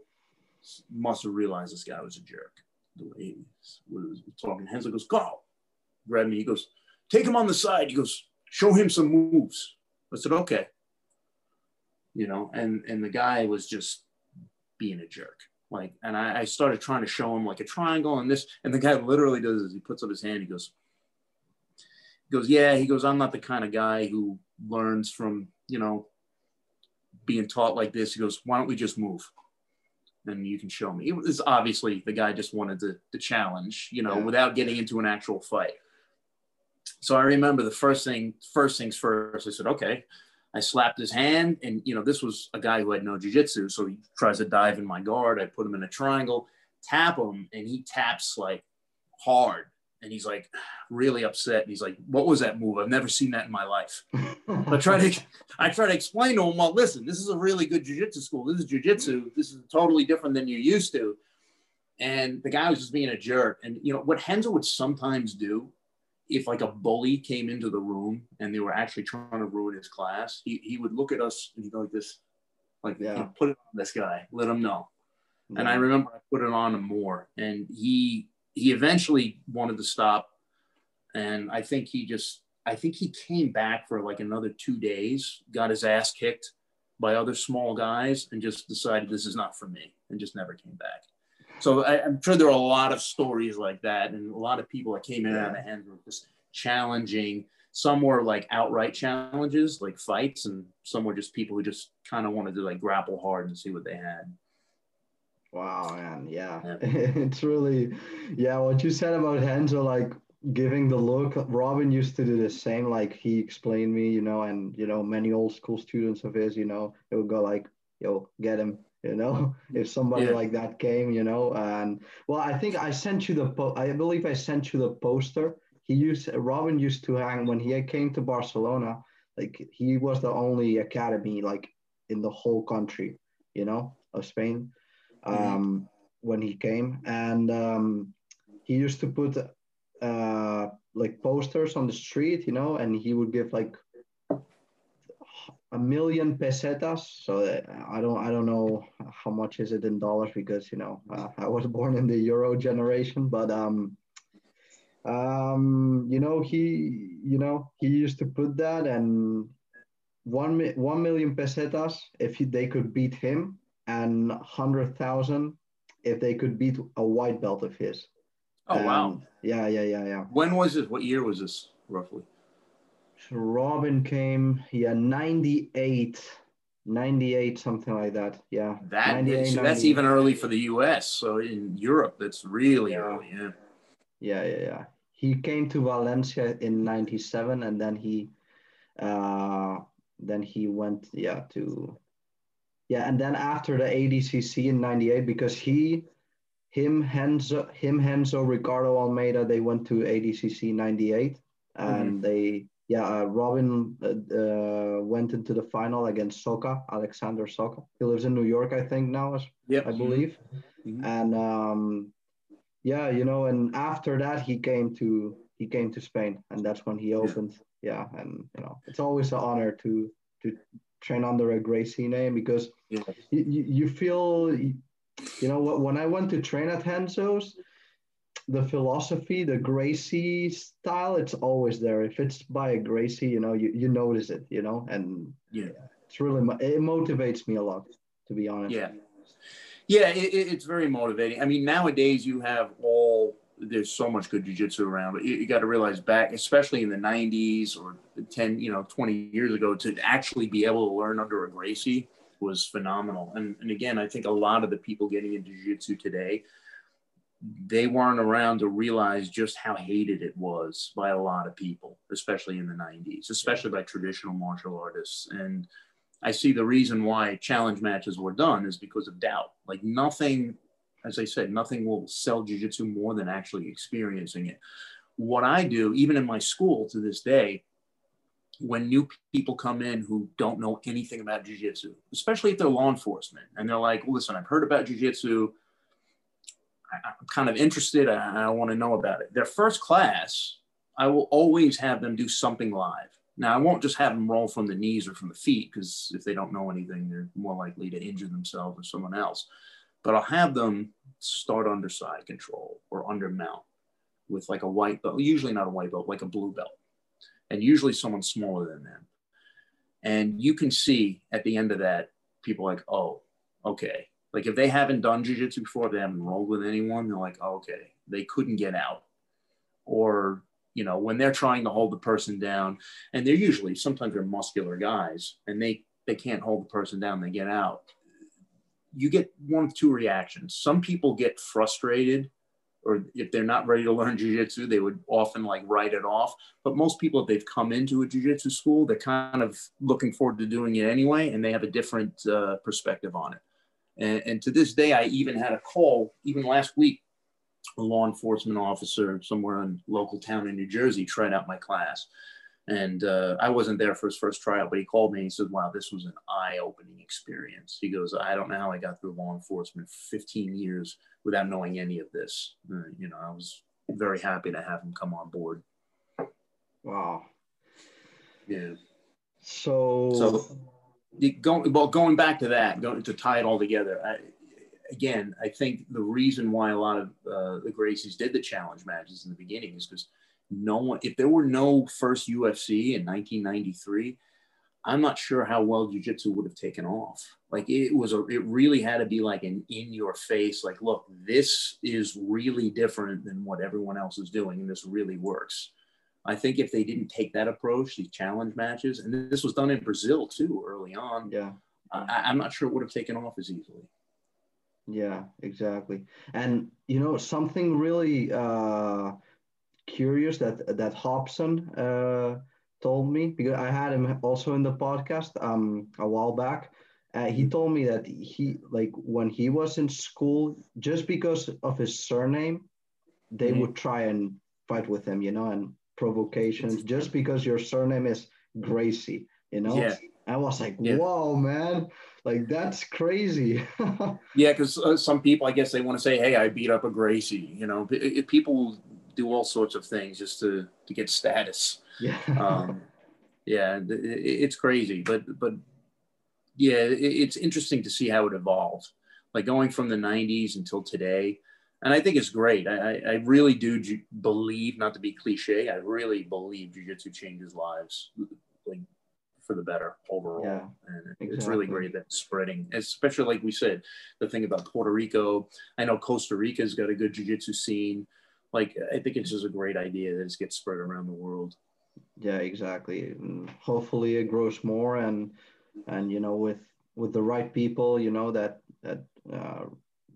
S2: must have realized this guy was a jerk. The way he was talking. Renzo goes, Carl, grab me. He goes, take him on the side. He goes, show him some moves. I said, okay. You know, and and the guy was just being a jerk. Like, and I, I started trying to show him like a triangle and this, and the guy literally does is He puts up his hand. He goes, he goes, yeah. He goes, I'm not the kind of guy who learns from you know being taught like this. He goes, why don't we just move? And you can show me. It was obviously the guy just wanted to, to challenge, you know, yeah. without getting into an actual fight. So I remember the first thing, first things first, I said, okay. I slapped his hand, and you know, this was a guy who had no jujitsu. So he tries to dive in my guard. I put him in a triangle, tap him, and he taps like hard and he's like really upset. And he's like, "What was that move? I've never seen that in my life." *laughs* I try to I try to explain to him, "Well, listen, this is a really good jujitsu school. This is jujitsu. This is totally different than you're used to." And the guy was just being a jerk. And you know what Renzo would sometimes do, if like a bully came into the room and they were actually trying to ruin his class, he, he would look at us and he'd go like this, like, yeah. put it on this guy, let him know. Yeah. And I remember I put it on him more, and he he eventually wanted to stop, and I think he just I think he came back for like another two days, got his ass kicked by other small guys, and just decided this is not for me, and just never came back. So I, am sure there are a lot of stories like that, and a lot of people that came in out of hand were just challenging. Some were like outright challenges, like fights, and some were just people who just kind of wanted to like grapple hard and see what they had.
S1: Wow, man. Yeah. yeah. *laughs* it's really, yeah, what you said about Renzo, like giving the look, Robin used to do the same. Like he explained me, you know, and, you know, many old school students of his, you know, they would go like, yo, get him, you know, *laughs* if somebody yeah. like that came, you know. And well, I think I sent you the, po- I believe I sent you the poster. He used, Robin used to hang when he came to Barcelona, like he was the only academy like in the whole country, you know, of Spain Mm-hmm. um, when he came, and um, he used to put uh, like posters on the street, you know, and he would give like a million pesetas. So I don't I don't know how much is it in dollars because you know uh, I was born in the euro generation, but um, um, you know he you know he used to put that and one one million pesetas if he, they could beat him and 100,000 if they could beat a white belt of his.
S2: Oh, and wow.
S1: Yeah, yeah, yeah, yeah.
S2: When was this? What year was this roughly?
S1: Robin came, yeah, 98, 98, something like that. Yeah.
S2: That is, so that's even early for the US. So in Europe, that's really yeah. early. Yeah.
S1: Yeah, yeah, yeah. He came to Valencia in 97 and then he, uh, then he went, yeah, to yeah, and then after the ADCC in '98, because he, him, Renzo, him, Renzo, Ricardo Almeida, they went to ADCC '98, and mm-hmm. they, yeah, uh, Robin uh, uh, went into the final against Soka, Alexander Soka. He lives in New York, I think now, yep. I believe, mm-hmm. and um, yeah, you know, and after that he came to he came to Spain, and that's when he opened. Yeah, yeah and you know, it's always an honor to to train under a Gracie name because yeah. you, you feel, you know, when I went to train at Renzo's, the philosophy, the Gracie style, it's always there. If it's by a Gracie, you know, you, you notice it, you know, and
S2: yeah,
S1: it's really it motivates me a lot, to be honest.
S2: Yeah, yeah, it, it's very motivating. I mean, nowadays you have all there's so much good jujitsu around, but you, you got to realize back, especially in the 90s or 10, you know, 20 years ago, to actually be able to learn under a Gracie was phenomenal. And, and again, I think a lot of the people getting into jiu-jitsu today, they weren't around to realize just how hated it was by a lot of people, especially in the 90s, especially by traditional martial artists. And I see the reason why challenge matches were done is because of doubt. Like nothing, as I said, nothing will sell jiu-jitsu more than actually experiencing it. What I do, even in my school to this day, when new people come in who don't know anything about jiu-jitsu, especially if they're law enforcement, and they're like, listen, I've heard about jiu-jitsu. I'm kind of interested. I, I want to know about it. Their first class, I will always have them do something live. Now, I won't just have them roll from the knees or from the feet because if they don't know anything, they're more likely to injure themselves or someone else. But I'll have them start under side control or under mount with like a white belt, usually not a white belt, like a blue belt and usually someone smaller than them. And you can see at the end of that, people like, oh, okay. Like if they haven't done jujitsu before, they haven't rolled with anyone, they're like, oh, okay, they couldn't get out. Or, you know, when they're trying to hold the person down, and they're usually sometimes they're muscular guys and they they can't hold the person down, they get out. You get one of two reactions. Some people get frustrated or if they're not ready to learn jujitsu, they would often like write it off. But most people, if they've come into a jujitsu school, they're kind of looking forward to doing it anyway, and they have a different uh, perspective on it. And, and to this day, I even had a call, even last week, a law enforcement officer somewhere in local town in New Jersey tried out my class. And uh, I wasn't there for his first tryout, but he called me and he said, Wow, this was an eye opening experience. He goes, I don't know how I got through law enforcement 15 years without knowing any of this. Uh, you know, I was very happy to have him come on board.
S1: Wow.
S2: Yeah.
S1: So,
S2: so going, well, going back to that, going to tie it all together, I, again, I think the reason why a lot of uh, the Gracies did the challenge matches in the beginning is because no one, if there were no first UFC in 1993, I'm not sure how well jujitsu would have taken off. Like it was a, it really had to be like an in your face, like, look, this is really different than what everyone else is doing, and this really works. I think if they didn't take that approach, these challenge matches, and this was done in Brazil too early on.
S1: Yeah,
S2: I, I'm not sure it would have taken off as easily.
S1: Yeah, exactly. And you know something really uh, curious that that Hobson uh, told me because I had him also in the podcast um, a while back. Uh, he told me that he like when he was in school, just because of his surname, they mm-hmm. would try and fight with him, you know, and provocations just because your surname is Gracie, you know.
S2: Yeah.
S1: I was like, yeah. whoa, man, like that's crazy. *laughs*
S2: yeah, because uh, some people, I guess, they want to say, hey, I beat up a Gracie. You know, it, people do all sorts of things just to to get status.
S1: Yeah.
S2: um, yeah, it, it's crazy, but but yeah, it, it's interesting to see how it evolved, like going from the '90s until today. And I think it's great. I, I really do ju- believe, not to be cliche, I really believe jujitsu changes lives, like for the better overall.
S1: Yeah,
S2: and exactly. it's really great that it's spreading, especially like we said, the thing about Puerto Rico. I know Costa Rica's got a good jujitsu scene like I think it's just a great idea that it gets spread around the world.
S1: Yeah, exactly. And hopefully it grows more and and you know with with the right people, you know that that uh,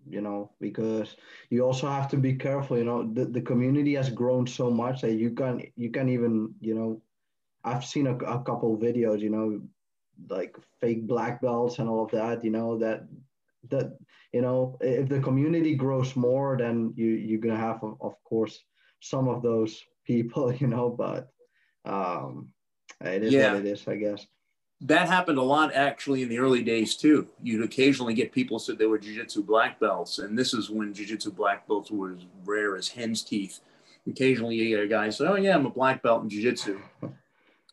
S1: you know because you also have to be careful. You know the, the community has grown so much that you can you can even you know I've seen a, a couple videos. You know like fake black belts and all of that. You know that that you know if the community grows more then you you're gonna have of course some of those people *laughs* you know but um it is yeah. what it is i guess
S2: that happened a lot actually in the early days too you'd occasionally get people said they were jiu-jitsu black belts and this is when jiu-jitsu black belts were as rare as hen's teeth occasionally you get a guy said oh yeah i'm a black belt in jiu-jitsu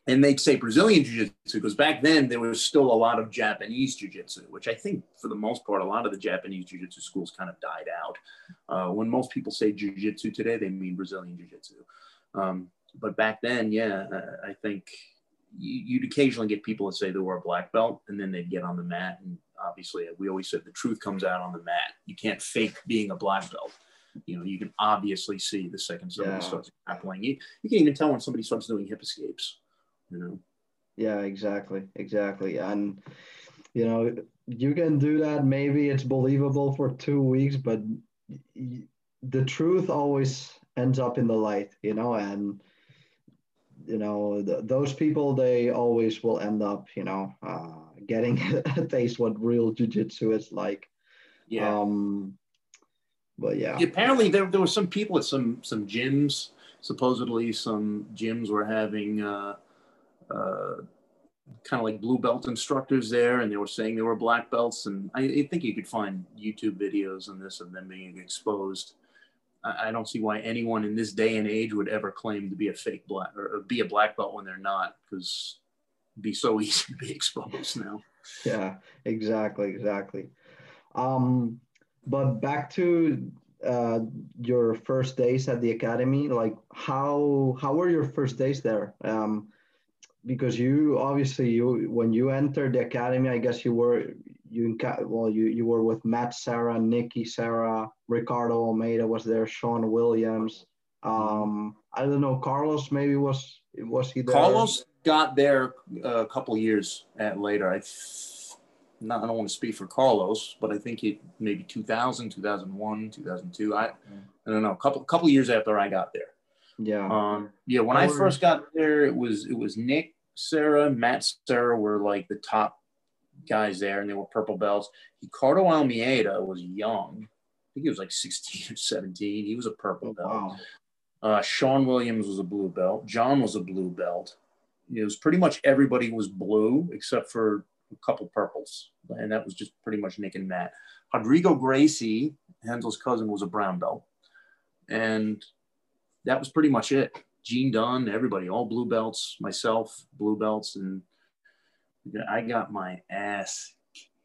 S2: and they'd say Brazilian jiu-jitsu because back then there was still a lot of Japanese jiu-jitsu, which I think for the most part, a lot of the Japanese jiu-jitsu schools kind of died out. Uh, when most people say jiu-jitsu today, they mean Brazilian jiu-jitsu. Um, but back then, yeah, uh, I think you'd occasionally get people that say they were a black belt and then they'd get on the mat and obviously we always said the truth comes out on the mat. You can't fake being a black belt. You know you can obviously see the second somebody yeah. starts grappling. You, you can even tell when somebody starts doing hip escapes you know?
S1: Yeah exactly exactly and you know you can do that maybe it's believable for two weeks but the truth always ends up in the light you know and you know th- those people they always will end up you know uh, getting *laughs* a taste what real jiu-jitsu is like.
S2: Yeah.
S1: Um but yeah.
S2: Apparently there, there were some people at some some gyms supposedly some gyms were having uh uh kind of like blue belt instructors there and they were saying they were black belts and I, I think you could find youtube videos on this of them being exposed I don't see why anyone in this day and age would ever claim to be a fake black or be a black belt when they're not, because it'd be so *laughs* easy to be exposed now.
S1: Yeah, exactly, exactly. Um, but back to uh, your first days at the academy, like how how were your first days there? Um, because you obviously you when you entered the academy, I guess you were you well you you were with Matt Serra, Nikki Serra, Ricardo Almeida was there, Shawn Williams. Um, I don't know, Carlos maybe was was he there?
S2: Carlos got there a couple years at later. I not I don't want to speak for Carlos, but I think it maybe 2000, 2001, 2002. I I don't know, a couple couple years after I got there.
S1: Yeah.
S2: Um, yeah, when I first got there, it was it was Nick Serra, Matt Serra were like the top guys there, and they were purple belts. Ricardo Almeida was young. I think he was like 16 or 17. He was a purple belt. Wow. Uh, Shawn Williams was a blue belt. John was a blue belt. It was pretty much everybody was blue except for a couple purples, and that was just pretty much Nick and Matt. Rodrigo Gracie, Renzo's cousin, was a brown belt, and that was pretty much it. Gene Dunn, everybody, all blue belts. Myself, blue belts, and I got my ass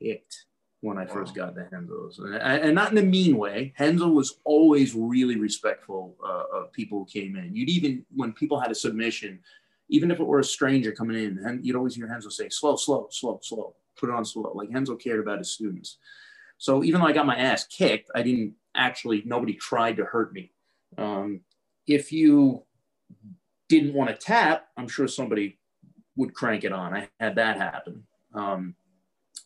S2: kicked when I first got to Renzo's, and, and, not in a mean way. Renzo was always really respectful uh, of people who came in. You'd even when people had a submission, even if it were a stranger coming in, and you'd always hear Renzo say, "Slow, slow, slow, slow. Put it on slow." Like Renzo cared about his students. So even though I got my ass kicked, I didn't actually. Nobody tried to hurt me. Um, if you didn't want to tap, I'm sure somebody would crank it on. I had that happen. Um,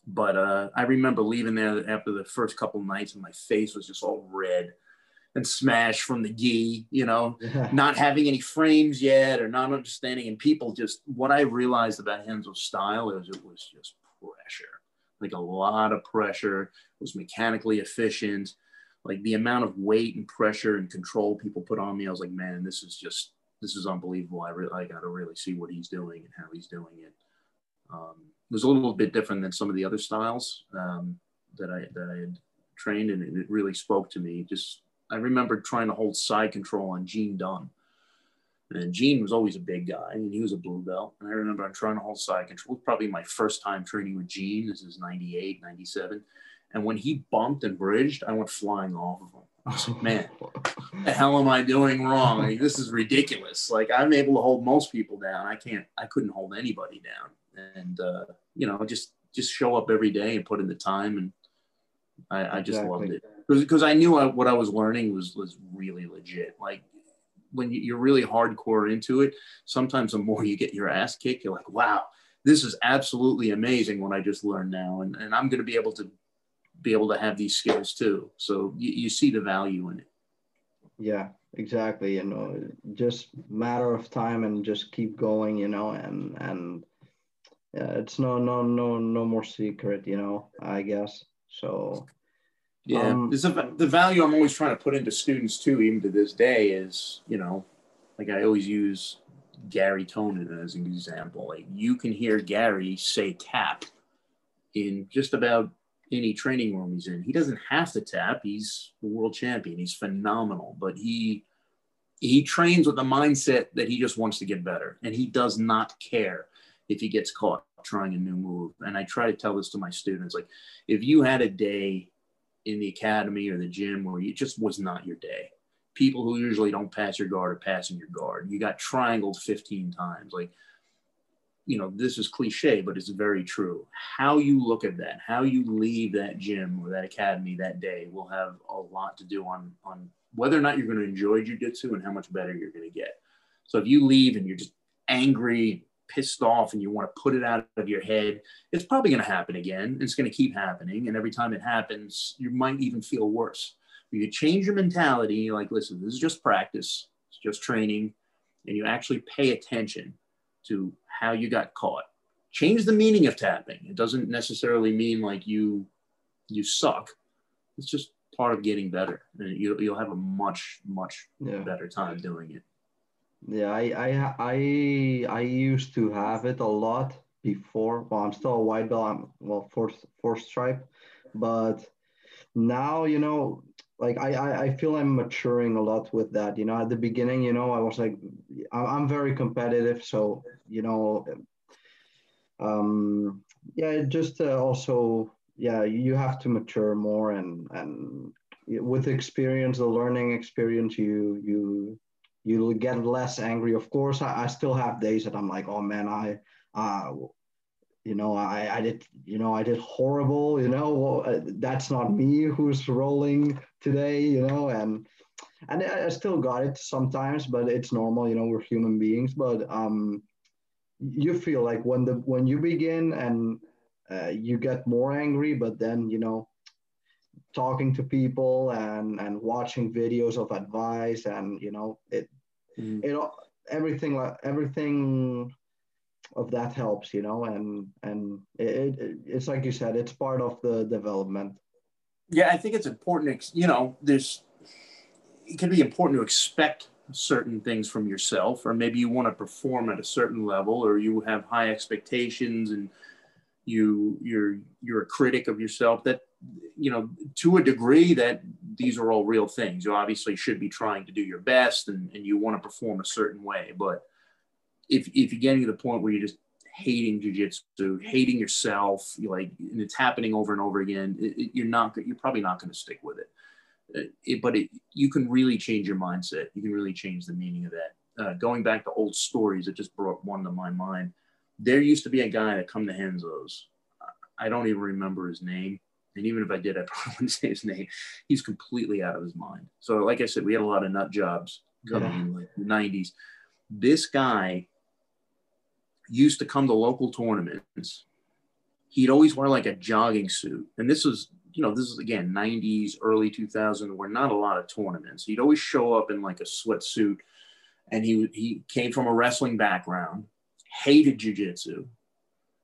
S2: but uh, I remember leaving there after the first couple nights, and my face was just all red and smashed from the gi. You know, not having any frames yet, or not understanding. And people just what I realized about Renzo's style is it was just pressure, like a lot of pressure. It was mechanically efficient. Like the amount of weight and pressure and control people put on me, I was like, man, this is just this is unbelievable. I really I got to really see what he's doing and how he's doing it. Um, it was a little bit different than some of the other styles um, that I that I had trained, and it really spoke to me. Just I remember trying to hold side control on Gene Dunn. And Gene was always a big guy, and he was a blue belt. And I remember I'm trying to hold side control. Probably my first time training with Gene. This is 98, 97. And when he bumped and bridged, I went flying off of him. I was like, man, the hell am I doing wrong? Like, this is ridiculous. Like I'm able to hold most people down. I can't, I couldn't hold anybody down. And, uh, you know, just, just show up every day and put in the time. And I, I just exactly. loved it because I knew I, what I was learning was, was really legit. Like when you're really hardcore into it, sometimes the more you get your ass kicked, you're like, wow, this is absolutely amazing what I just learned now. And, and I'm going to be able to be able to have these skills too. So you, you see the value in it.
S1: Yeah, exactly. You know, just matter of time and just keep going, you know, and, and yeah, it's no, no, no, no more secret, you know, I guess. So,
S2: yeah, um, a, the value I'm always trying to put into students too, even to this day is, you know, like I always use Garry Tonon as an example. Like you can hear Garry say tap in just about any training room he's in. He doesn't have to tap. He's the world champion. He's phenomenal, but he he trains with the mindset that he just wants to get better, and he does not care if he gets caught trying a new move. And I try to tell this to my students: like, if you had a day in the academy or the gym where it just was not your day, people who usually don't pass your guard are passing your guard. You got triangled 15 times, like you know, this is cliche, but it's very true. How you look at that, how you leave that gym or that academy that day will have a lot to do on, on whether or not you're going to enjoy jujitsu and how much better you're going to get. So if you leave and you're just angry, pissed off, and you want to put it out of your head, it's probably going to happen again. It's going to keep happening. And every time it happens, you might even feel worse. But you change your mentality, like, listen, this is just practice, it's just training, and you actually pay attention to how you got caught. Change the meaning of tapping. It doesn't necessarily mean like you you suck. It's just part of getting better, and you, you'll have a much much yeah. better time doing it.
S1: Yeah, I, I I I used to have it a lot before. Well, I'm still a white belt. I'm well fourth fourth stripe, but now you know, like I I feel I'm maturing a lot with that. You know, at the beginning, you know, I was like, I'm very competitive, so you know, um, yeah, just uh, also yeah, you have to mature more and and with experience, the learning experience, you you you'll get less angry. Of course, I, I still have days that I'm like, oh man, I, uh, you know, I, I did, you know, I did horrible, you know, well, uh, that's not me who's rolling today, you know, and, and I still got it sometimes, but it's normal, you know, we're human beings, but, um, you feel like when the, when you begin and, uh, you get more angry, but then, you know, talking to people and and watching videos of advice and you know it mm. it everything like everything of that helps you know and and it, it, it's like you said it's part of the development
S2: yeah i think it's important you know there's it can be important to expect certain things from yourself or maybe you want to perform at a certain level or you have high expectations and you you're you're a critic of yourself that you know, to a degree that these are all real things. You obviously should be trying to do your best and, and you want to perform a certain way. But if, if you're getting to the point where you're just hating jujitsu, hating yourself, you're like, and it's happening over and over again, it, it, you're not, you're probably not going to stick with it. Uh, it but it, you can really change your mindset. You can really change the meaning of that. Uh, going back to old stories, it just brought one to my mind. There used to be a guy that come to Renzo's. I don't even remember his name and even if I did, I *laughs* probably wouldn't say his name. He's completely out of his mind. So, like I said, we had a lot of nut jobs coming yeah. in like the 90s. This guy used to come to local tournaments. He'd always wear like a jogging suit. And this was, you know, this is again 90s, early 2000s, where not a lot of tournaments. He'd always show up in like a sweatsuit. And he, he came from a wrestling background, hated jujitsu,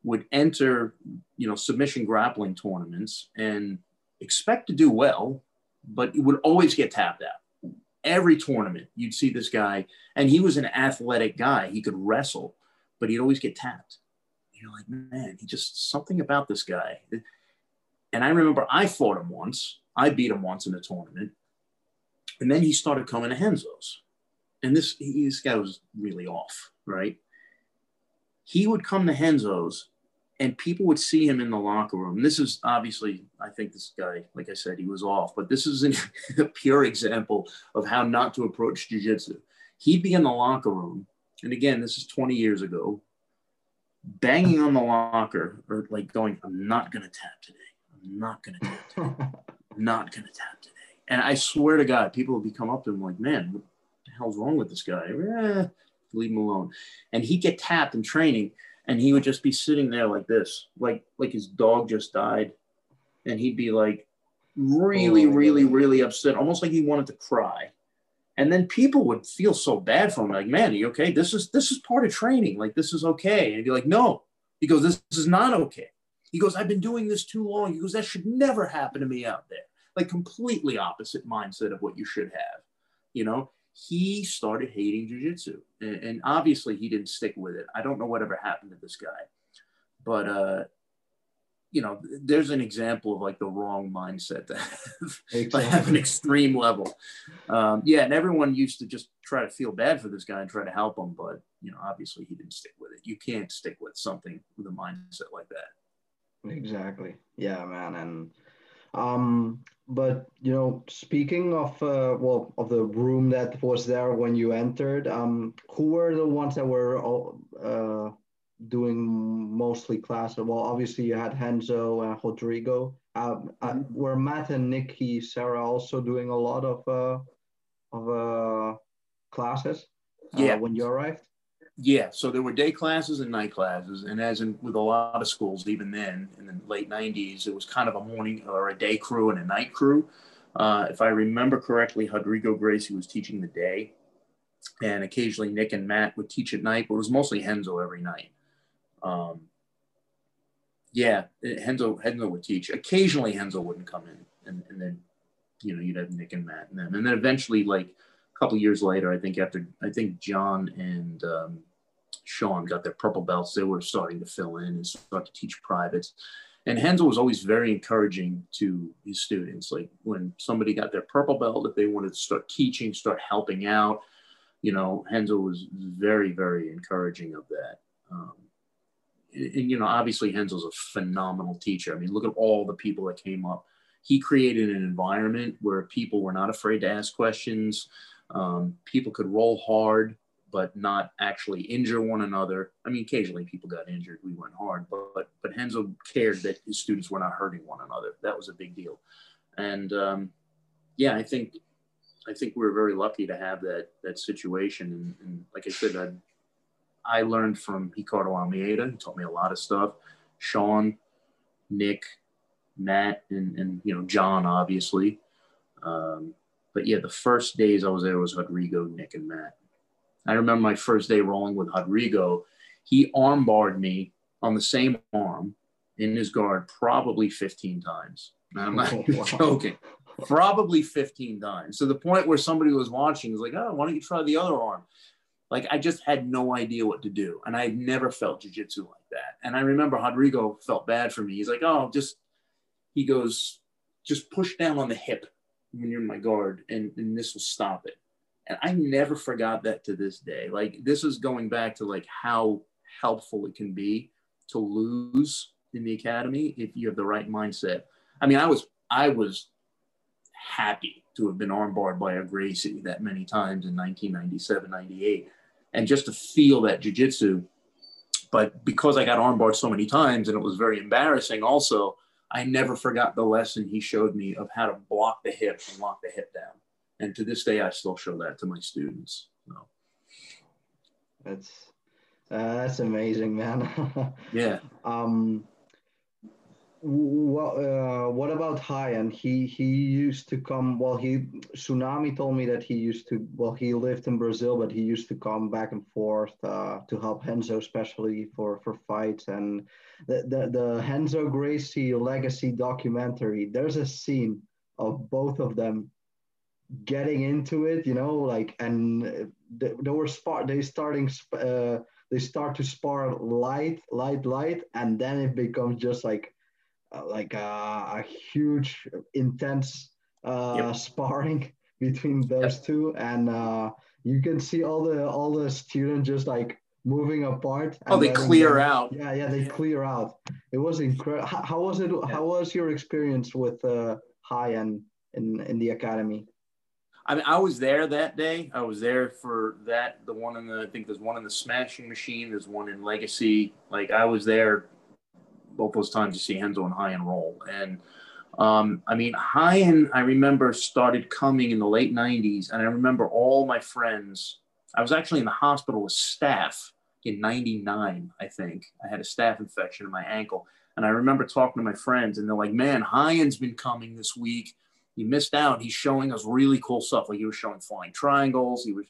S2: would enter, you know, submission grappling tournaments and expect to do well, but he would always get tapped out. Every tournament, you'd see this guy, and he was an athletic guy. He could wrestle, but he'd always get tapped. You're like, man, he just something about this guy. And I remember I fought him once. I beat him once in a tournament, and then he started coming to Renzo's, and this he, this guy was really off, right? He would come to Renzo's and people would see him in the locker room. This is obviously, I think this guy, like I said, he was off, but this is *laughs* a pure example of how not to approach jujitsu. He'd be in the locker room, and again, this is 20 years ago, banging on the locker or like going, I'm not going to tap today. I'm not going to tap today. I'm *laughs* not going to tap today. And I swear to God, people would be come up to him like, man, what the hell's wrong with this guy? Eh, leave him alone. And he'd get tapped in training and he would just be sitting there like this, like like his dog just died, and he'd be like really, oh, really, really upset, almost like he wanted to cry. And then people would feel so bad for him, like, man, are you okay? This is this is part of training. Like this is okay. And he'd be like, no. He goes, this, this is not okay. He goes, I've been doing this too long. He goes, that should never happen to me out there. Like completely opposite mindset of what you should have, you know he started hating jujitsu. And, and obviously he didn't stick with it. I don't know whatever happened to this guy. But uh, you know, there's an example of like the wrong mindset to have, *laughs* exactly. have an extreme level. Um, yeah, and everyone used to just try to feel bad for this guy and try to help him, but you know, obviously he didn't stick with it. You can't stick with something with a mindset like that.
S1: Exactly. Yeah, man. And um, but you know, speaking of uh, well, of the room that was there when you entered, um, who were the ones that were all, uh, doing mostly classes. Well, obviously you had Renzo and Rodrigo. Um, uh, mm-hmm. were Matt and Nikki, Serra also doing a lot of uh, of uh, classes? Uh, yeah. when you arrived.
S2: Yeah, so there were day classes and night classes, and as in with a lot of schools, even then in the late '90s, it was kind of a morning or a day crew and a night crew. Uh, if I remember correctly, Rodrigo Gracie was teaching the day, and occasionally Nick and Matt would teach at night, but it was mostly Renzo every night. Um, yeah, Renzo Renzo would teach. Occasionally Renzo wouldn't come in, and, and then you know you'd have Nick and Matt, and then and then eventually like a couple years later, I think after I think John and um, Shawn got their purple belts, they were starting to fill in and start to teach privates. And Renzo was always very encouraging to his students. Like when somebody got their purple belt, if they wanted to start teaching, start helping out, you know, Renzo was very, very encouraging of that. Um, and, you know, obviously Renzo's a phenomenal teacher. I mean, look at all the people that came up. He created an environment where people were not afraid to ask questions. Um, people could roll hard, but not actually injure one another. I mean, occasionally people got injured. We went hard, but but, Renzo cared that his students were not hurting one another. That was a big deal. And um, yeah, I think I think we were very lucky to have that that situation. And, and like I said, I, I learned from Ricardo Almeida. He taught me a lot of stuff. Shawn, Nick, Matt, and, and you know John, obviously. Um, but yeah, the first days I was there was Rodrigo, Nick, and Matt. I remember my first day rolling with Rodrigo. He armbarred me on the same arm in his guard probably 15 times. I'm not *laughs* oh, *laughs* joking probably 15 times. So the point where somebody was watching was like, oh, why don't you try the other arm? Like I just had no idea what to do. And I never felt jujitsu like that. And I remember Rodrigo felt bad for me. He's like, oh, just, he goes, just push down on the hip when you're in my guard and, and this will stop it. And I never forgot that to this day. Like this is going back to like how helpful it can be to lose in the academy if you have the right mindset. I mean, I was, I was happy to have been armbarred by a Gracie that many times in 1997, 98. And just to feel that jujitsu. But because I got armbarred so many times and it was very embarrassing, also, I never forgot the lesson he showed me of how to block the hip and lock the hip down. And to this day, I still show that to my students. So.
S1: That's uh, that's amazing, man. *laughs*
S2: yeah.
S1: Um, what uh, what about Ryan? He he used to come. Well, he tsunami told me that he used to. Well, he lived in Brazil, but he used to come back and forth uh, to help Renzo, especially for for fights. And the, the the Renzo Gracie legacy documentary. There's a scene of both of them getting into it. You know, like and they, they were spar. They starting. Uh, they start to spar light, light, light, and then it becomes just like like uh, a huge, intense uh, yep. sparring *laughs* between those yep. two, and you can see all the all the students just like moving apart.
S2: Oh, they clear out.
S1: Yeah, yeah, they clear out. It was incredible. How, how, was it? Yeah. How was your experience with uh, Ryan in in the academy?
S2: I mean, I was there that day. I was there for that. The one in the I think there's one in the Smashing Machine. There's one in Legacy. Like I was there both those times you see Renzo and Ryan roll. And um, I mean, High and I remember started coming in the late 90s. And I remember all my friends, I was actually in the hospital with staph in 99, I think. I had a staph infection in my ankle. And I remember talking to my friends, and they're like, man, Ryan's been coming this week. He missed out. He's showing us really cool stuff. Like he was showing flying triangles. He was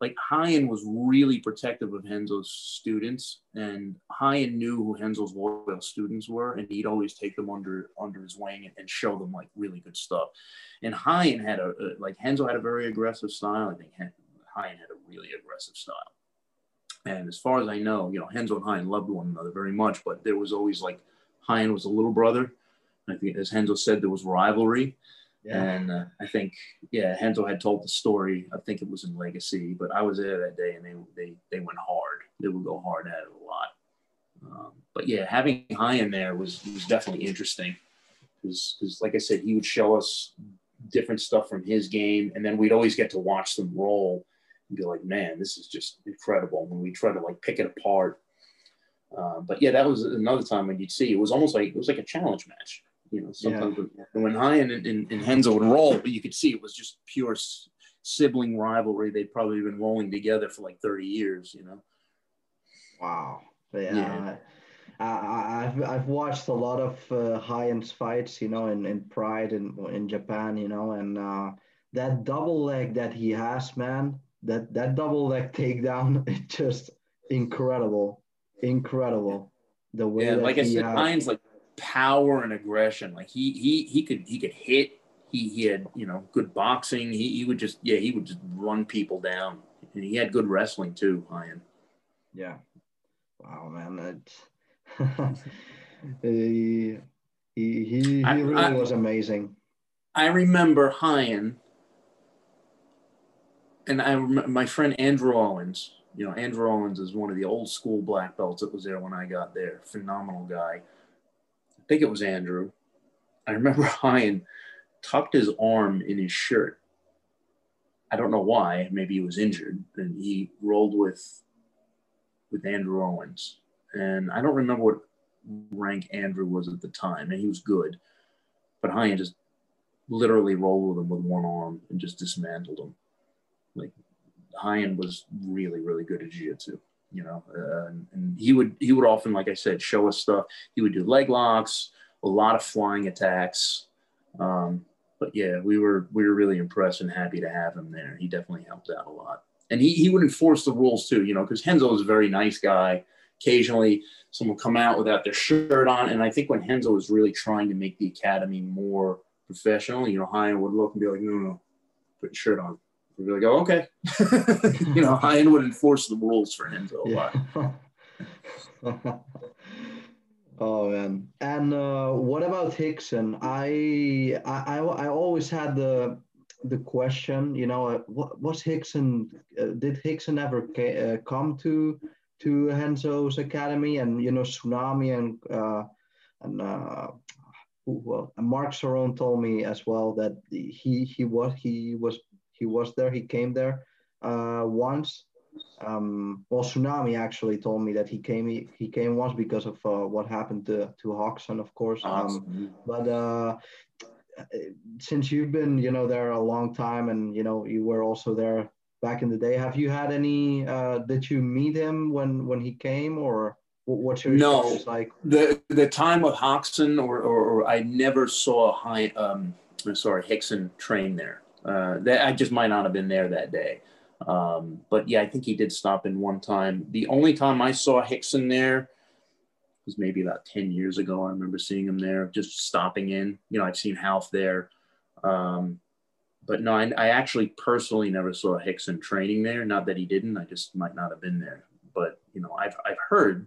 S2: like Ryan was really protective of Renzo's students, and Ryan knew who Renzo's loyal students were, and he'd always take them under under his wing and, and show them like really good stuff. And Ryan had a, a like Renzo had a very aggressive style. I think Ryan had a really aggressive style. And as far as I know, you know, Renzo and Ryan loved one another very much, but there was always like Ryan was a little brother. I think, as Renzo said, there was rivalry. Yeah. And uh, I think, yeah, Renzo had told the story. I think it was in Legacy, but I was there that day, and they they they went hard. They would go hard at it a lot. Um, but yeah, having Ryan in there was was definitely interesting because because like I said, he would show us different stuff from his game, and then we'd always get to watch them roll and be like, man, this is just incredible. When we try to like pick it apart, Uh, but yeah, that was another time when you'd see it was almost like it was like a challenge match. You know, sometimes yeah. when, when Ryan and, and, and Renzo would roll, but you could see it was just pure sibling rivalry. They'd probably been rolling together for like 30 years, you know?
S1: Wow. Yeah. yeah. I, I've, I've watched a lot of uh, Ryan's fights, you know, in, in Pride in, in Japan, you know, and uh, that double leg that he has, man, that, that double leg *laughs* takedown, *laughs* it's just incredible. Incredible.
S2: The way yeah, like I said, has, like power and aggression. Like he he he could he could hit he he had you know good boxing. He he would just yeah he would just run people down, and he had good wrestling too. Ian.
S1: Yeah. Wow, man, that he *laughs* he he, he I, really I, was amazing.
S2: I remember Ryan, and I remember my friend Andrew Owens. You know, Andrew Owens is one of the old school black belts that was there when I got there. Phenomenal guy. I think it was Andrew. I remember *laughs* Ryan tucked his arm in his shirt. I don't know why. Maybe he was injured, and he rolled with with Andrew Owens. And I don't remember what rank Andrew was at the time, and he was good. But Ryan just literally rolled with him with one arm and just dismantled him. Like Ryan was really, really good at jiu-jitsu, you know. Uh, and he would he would often, like I said, show us stuff. He would do leg locks, a lot of flying attacks. Um, but yeah, we were we were really impressed and happy to have him there. He definitely helped out a lot, and he he would enforce the rules too. You know, because Renzo was a very nice guy. Occasionally, someone come out without their shirt on, and I think when Renzo was really trying to make the academy more professional, you know, Ryan would look and be like, "No, no, put your shirt on." We'd be like, "Oh, okay." *laughs* you know, Ryan would enforce the rules for Renzo a
S1: lot. Oh man, and uh, what about Rickson? I, I I always had the the question, you know, uh, what was Rickson? Uh, did Rickson ever ca- uh, come to to Renzo's academy? And you know, Tsunami and uh, and uh, well, Mark Cerrone told me as well that he he was he was he was there. He came there uh, once, um, well, Tsunami actually told me that he came he, he came once because of uh, what happened to to Rickson, of course. Um, but uh, since you've been you know there a long time, and you know you were also there back in the day, have you had any? Uh, did you meet him when when he came, or what's your
S2: no like? The the time with Rickson, or, or, or I never saw a high. Um, sorry, Rickson train there. Uh, that I just might not have been there that day. Um, but yeah, I think he did stop in one time. The only time I saw Rickson there was maybe about 10 years ago. I remember seeing him there, just stopping in. You know, I've seen Half there. Um, but no, I, I, actually personally never saw Rickson training there. Not that he didn't, I just might not have been there. But, you know, I've, I've heard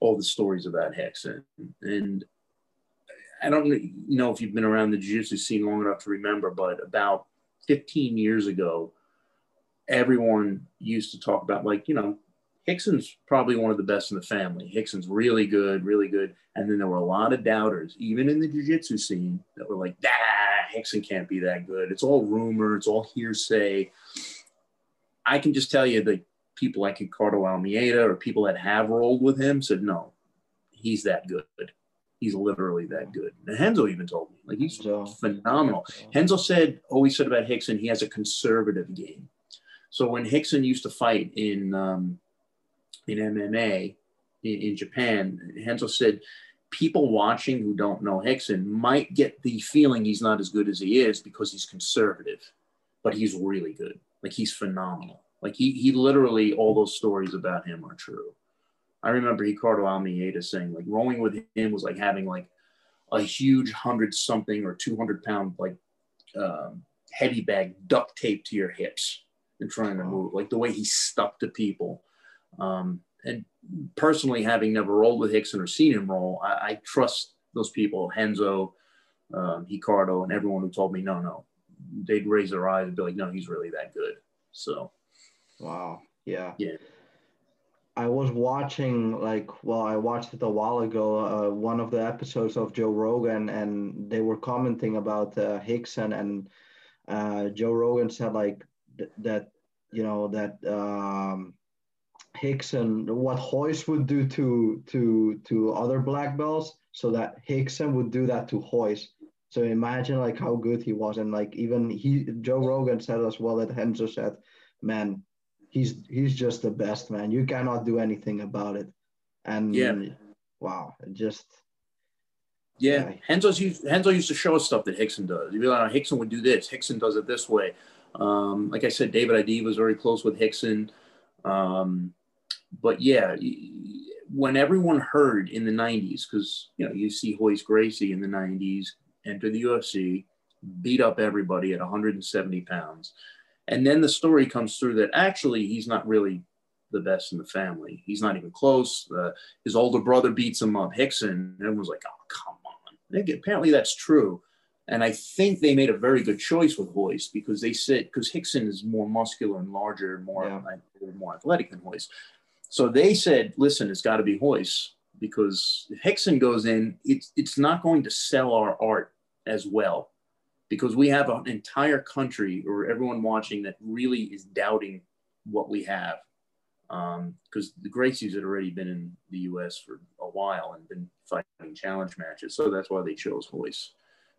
S2: all the stories about Rickson. And I don't know if you've been around the jiu-jitsu scene long enough to remember, but about 15 years ago, everyone used to talk about like you know Rickson's probably one of the best in the family. Rickson's really good, really good. And then there were a lot of doubters, even in the jiu-jitsu scene, that were like, "Ah, Rickson can't be that good. It's all rumor. It's all hearsay." I can just tell you that people like Ricardo Almeida or people that have rolled with him said, "No, he's that good. He's literally that good." And Renzo even told me, like, he's phenomenal. Renzo said, always said about Rickson, he has a conservative game so when Rickson used to fight in um, in MMA in, in Japan, Renzo said people watching who don't know Rickson might get the feeling he's not as good as he is because he's conservative, but he's really good. Like he's phenomenal. Like he he literally all those stories about him are true. I remember Ricardo Almeida saying like rolling with him was like having like a huge hundred something or two hundred pound like um, heavy bag duct taped to your hips and trying to move, like the way he stuck to people. Um, and personally, having never rolled with Rickson or seen him roll, I, I trust those people, Renzo, um, Ricardo, and everyone who told me, no, no, they'd raise their eyes and be like, no, he's really that good. So,
S1: wow. Yeah.
S2: Yeah.
S1: I was watching like well, I watched it a while ago. Uh, one of the episodes of Joe Rogan, and they were commenting about uh, Rickson, and uh, Joe Rogan said like th- that you know that um, Rickson, what Royce would do to to to other black belts, so that Rickson would do that to Royce. So imagine like how good he was, and like even he Joe Rogan said as well that Renzo said, man, he's he's just the best man. You cannot do anything about it. And yeah, wow, just
S2: yeah, yeah. Renzo's used, Renzo used to show us stuff that Rickson does. You'd be like, oh, Rickson would do this. Rickson does it this way. Um, like I said, David ID was very close with Rickson. Um, but yeah, when everyone heard in the 90s, because you know, you see Royce Gracie in the 90s enter the UFC, beat up everybody at 170 pounds. And then the story comes through that actually he's not really the best in the family. He's not even close. Uh, his older brother beats him up, Rickson. And everyone's like, oh, come on. Apparently that's true. And I think they made a very good choice with Royce because they said, because Rickson is more muscular and larger, more, yeah. more athletic than Royce. So they said, listen, it's got to be Royce because if Rickson goes in, it's, it's not going to sell our art as well because we have an entire country or everyone watching that really is doubting what we have. Because um, the Gracies had already been in the US for a while and been fighting challenge matches. So that's why they chose Royce.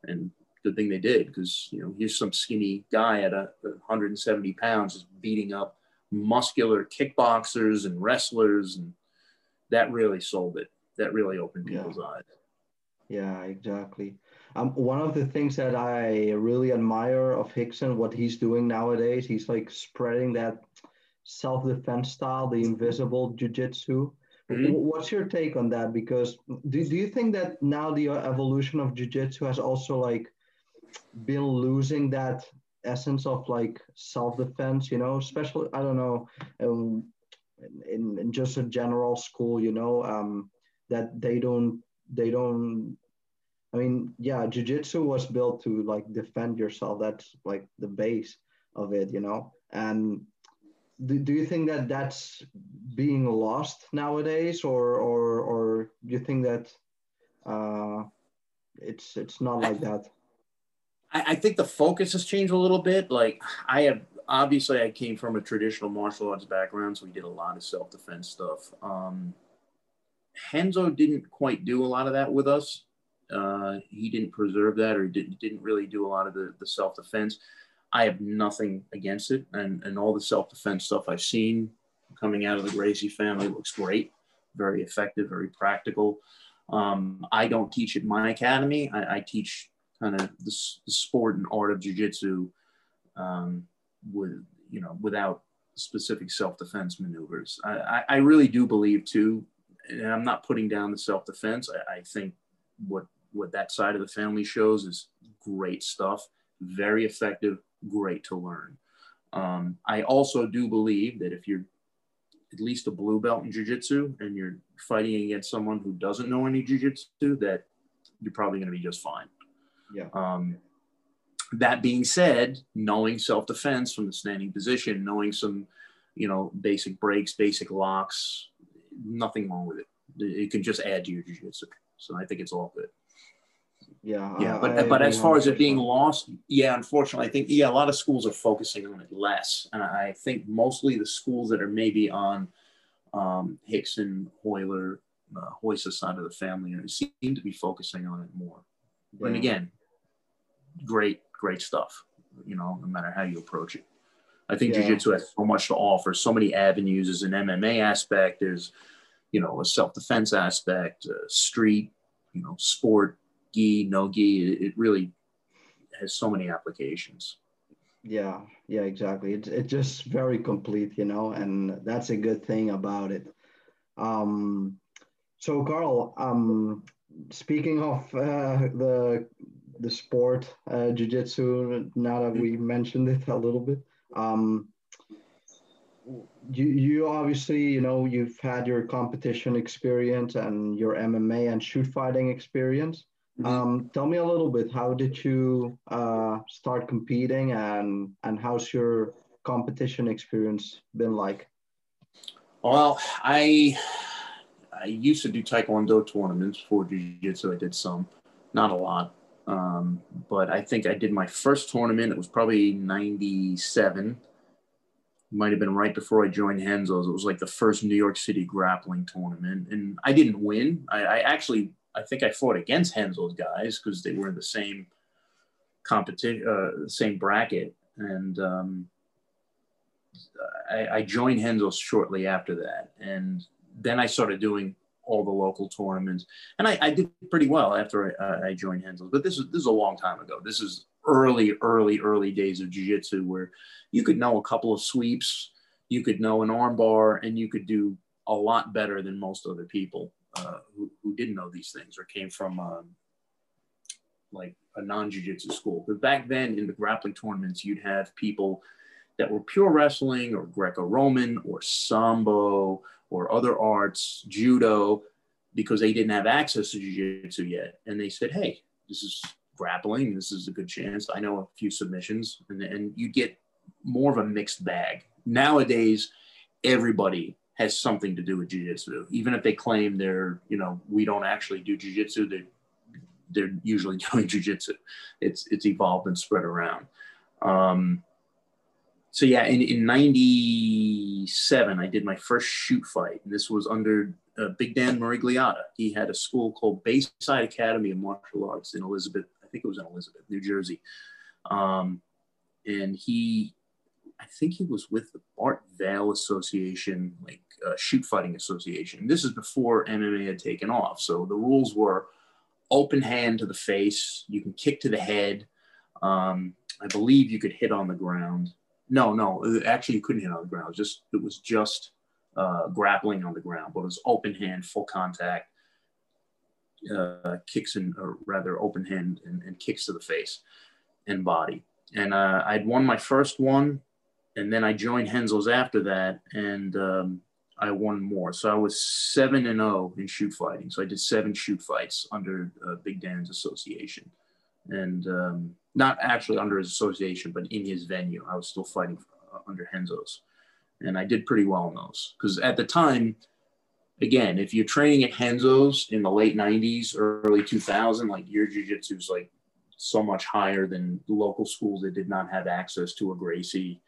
S2: And good thing they did because, you know, here's some skinny guy at a, 170 pounds just beating up muscular kickboxers and wrestlers, and that really sold it. That really opened people's
S1: yeah.
S2: eyes.
S1: Yeah, exactly. Um, one of the things that I really admire of Rickson, what he's doing nowadays, he's like spreading that self-defense style, the invisible jiu-jitsu. Mm-hmm. What's your take on that? Because do, do you think that now the evolution of jiu-jitsu has also like been losing that essence of like self-defense you know especially i don't know um, in, in just a general school you know um, that they don't they don't i mean yeah jiu-jitsu was built to like defend yourself that's like the base of it you know and do, do you think that that's being lost nowadays or or or do you think that uh it's it's not like that
S2: I, I think the focus has changed a little bit. Like I have obviously I came from a traditional martial arts background, so we did a lot of self defense stuff. Um, Renzo didn't quite do a lot of that with us. Uh, he didn't preserve that or didn't, didn't really do a lot of the, the self defense. I have nothing against it. And, and all the self defense stuff I've seen coming out of the Gracie family looks great, very effective, very practical. Um, I don't teach at my academy. I, I teach kind of the, the, sport and art of jujitsu um, with you know without specific self-defense maneuvers. I, I, I, really do believe too, and I'm not putting down the self-defense. I, I think what what that side of the family shows is great stuff, very effective, great to learn. Um, I also do believe that if you're at least a blue belt in jiu-jitsu and you're fighting against someone who doesn't know any jiu-jitsu, that you're probably going to be just fine.
S1: Yeah.
S2: Um, that being said, knowing self defense from the standing position, knowing some, you know, basic breaks, basic locks, nothing wrong with it. It can just add to your jiu-jitsu. So I think it's all good.
S1: Yeah.
S2: Yeah. But, I, but as far as it being lost, yeah, unfortunately, I think, yeah, a lot of schools are focusing on it less. And I think mostly the schools that are maybe on um, Rickson, Royler, uh, side of the family seem to be focusing on it more. Yeah. And again, great, great stuff, you know, no matter how you approach it. I think yeah. jiu-jitsu has so much to offer, so many avenues. There's an MMA aspect, there's, you know, a self-defense aspect, street, you know, sport, gi, no gi. It, really has so many applications.
S1: Yeah, yeah, exactly. It's it's just very complete, you know, and that's a good thing about it. Um, so Carl, um, speaking of uh, the the sport uh, jiu-jitsu now that we mentioned it a little bit um, you you obviously you know you've had your competition experience and your mma and shoot fighting experience. Um, tell me a little bit how did you uh, start competing and and how's your competition experience been like
S2: well i i used to do taekwondo tournaments for jiu-jitsu i did some not a lot um, but I think I did my first tournament. It was probably 97. might have been right before I joined Renzo's. It was like the first New York City grappling tournament, and I didn't win. I, I actually, I think I fought against Renzo's guys because they were in the same competition, uh, same bracket, and um, I, I joined Renzo's shortly after that, and then I started doing all the local tournaments, and I, I did pretty well after I, I joined Renzo's. But this is this is a long time ago. This is early, early, early days of jiu-jitsu where you could know a couple of sweeps, you could know an armbar, and you could do a lot better than most other people uh, who, who didn't know these things or came from um, like a non-jiu-jitsu school. But back then in the grappling tournaments, you'd have people that were pure wrestling or Greco-Roman or Sambo or other arts, judo, because they didn't have access to jiu-jitsu yet. And they said, hey, this is grappling. This is a good chance. I know a few submissions, and, and you get more of a mixed bag. Nowadays, everybody has something to do with jiu-jitsu. Even if they claim they're, you know, we don't actually do jiu-jitsu, they're, they're usually *laughs* doing jiu-jitsu. It's, it's evolved and spread around. Um, so yeah, in, in 97, I did my first shoot fight. And this was under uh, Big Dan Miragliotta. He had a school called Bayside Academy of Martial Arts in Elizabeth, I think it was in Elizabeth, New Jersey. Um, and he, I think he was with the Bart Vale Association, like uh, Shoot Fighting Association. This is before MMA had taken off. So the rules were open hand to the face, you can kick to the head. Um, I believe you could hit on the ground. No, no, actually you couldn't hit on the ground. It was just it was just uh, grappling on the ground, but it was open hand, full contact, uh, kicks and or rather open hand and, and, kicks to the face and body. And uh, I'd won my first one, and then I joined Renzo's after that, and um, I won more. So I was seven and zero oh in shoot fighting. So I did seven shoot fights under uh, Big Dan's association, and um, not actually under his association, but in his venue. I was still fighting uh, under Renzo's, and I did pretty well in those because at the time again, if you're training at Renzo's in the late 90s, early 2000, like your jiu-jitsu is like so much higher than local schools that did not have access to a Gracie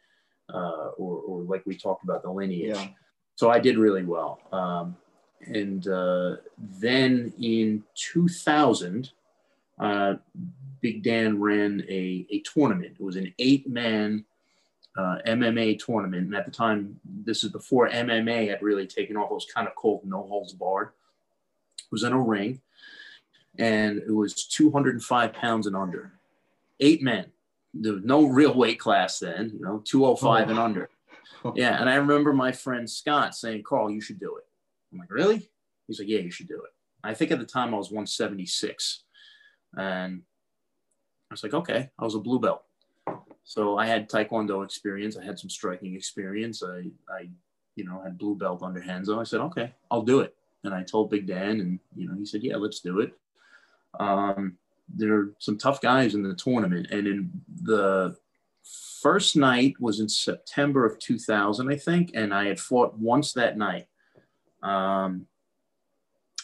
S2: uh, or, or like we talked about the lineage. Yeah. So I did really well. Um, and uh, then in 2000, uh, Big Dan ran a, a tournament. It was an eight man uh, MMA tournament. And at the time, this is before MMA had really taken off. It was kind of called no holds barred. It was in a ring and it was 205 pounds and under. Eight men. There was no real weight class then, you know, 205 oh. and under. *laughs* Yeah. And I remember my friend Scott saying, Carl, you should do it. I'm like, really? He's like, yeah, you should do it. I think at the time I was 176. And I was like, okay, I was a blue belt. So I had Taekwondo experience. I had some striking experience. I, I, you know, had blue belt under Renzo. I said, okay, I'll do it. And I told Big Dan, and you know, he said, yeah, let's do it. Um, there are some tough guys in the tournament, and in the first night was in September of 2000, I think, and I had fought once that night. Um,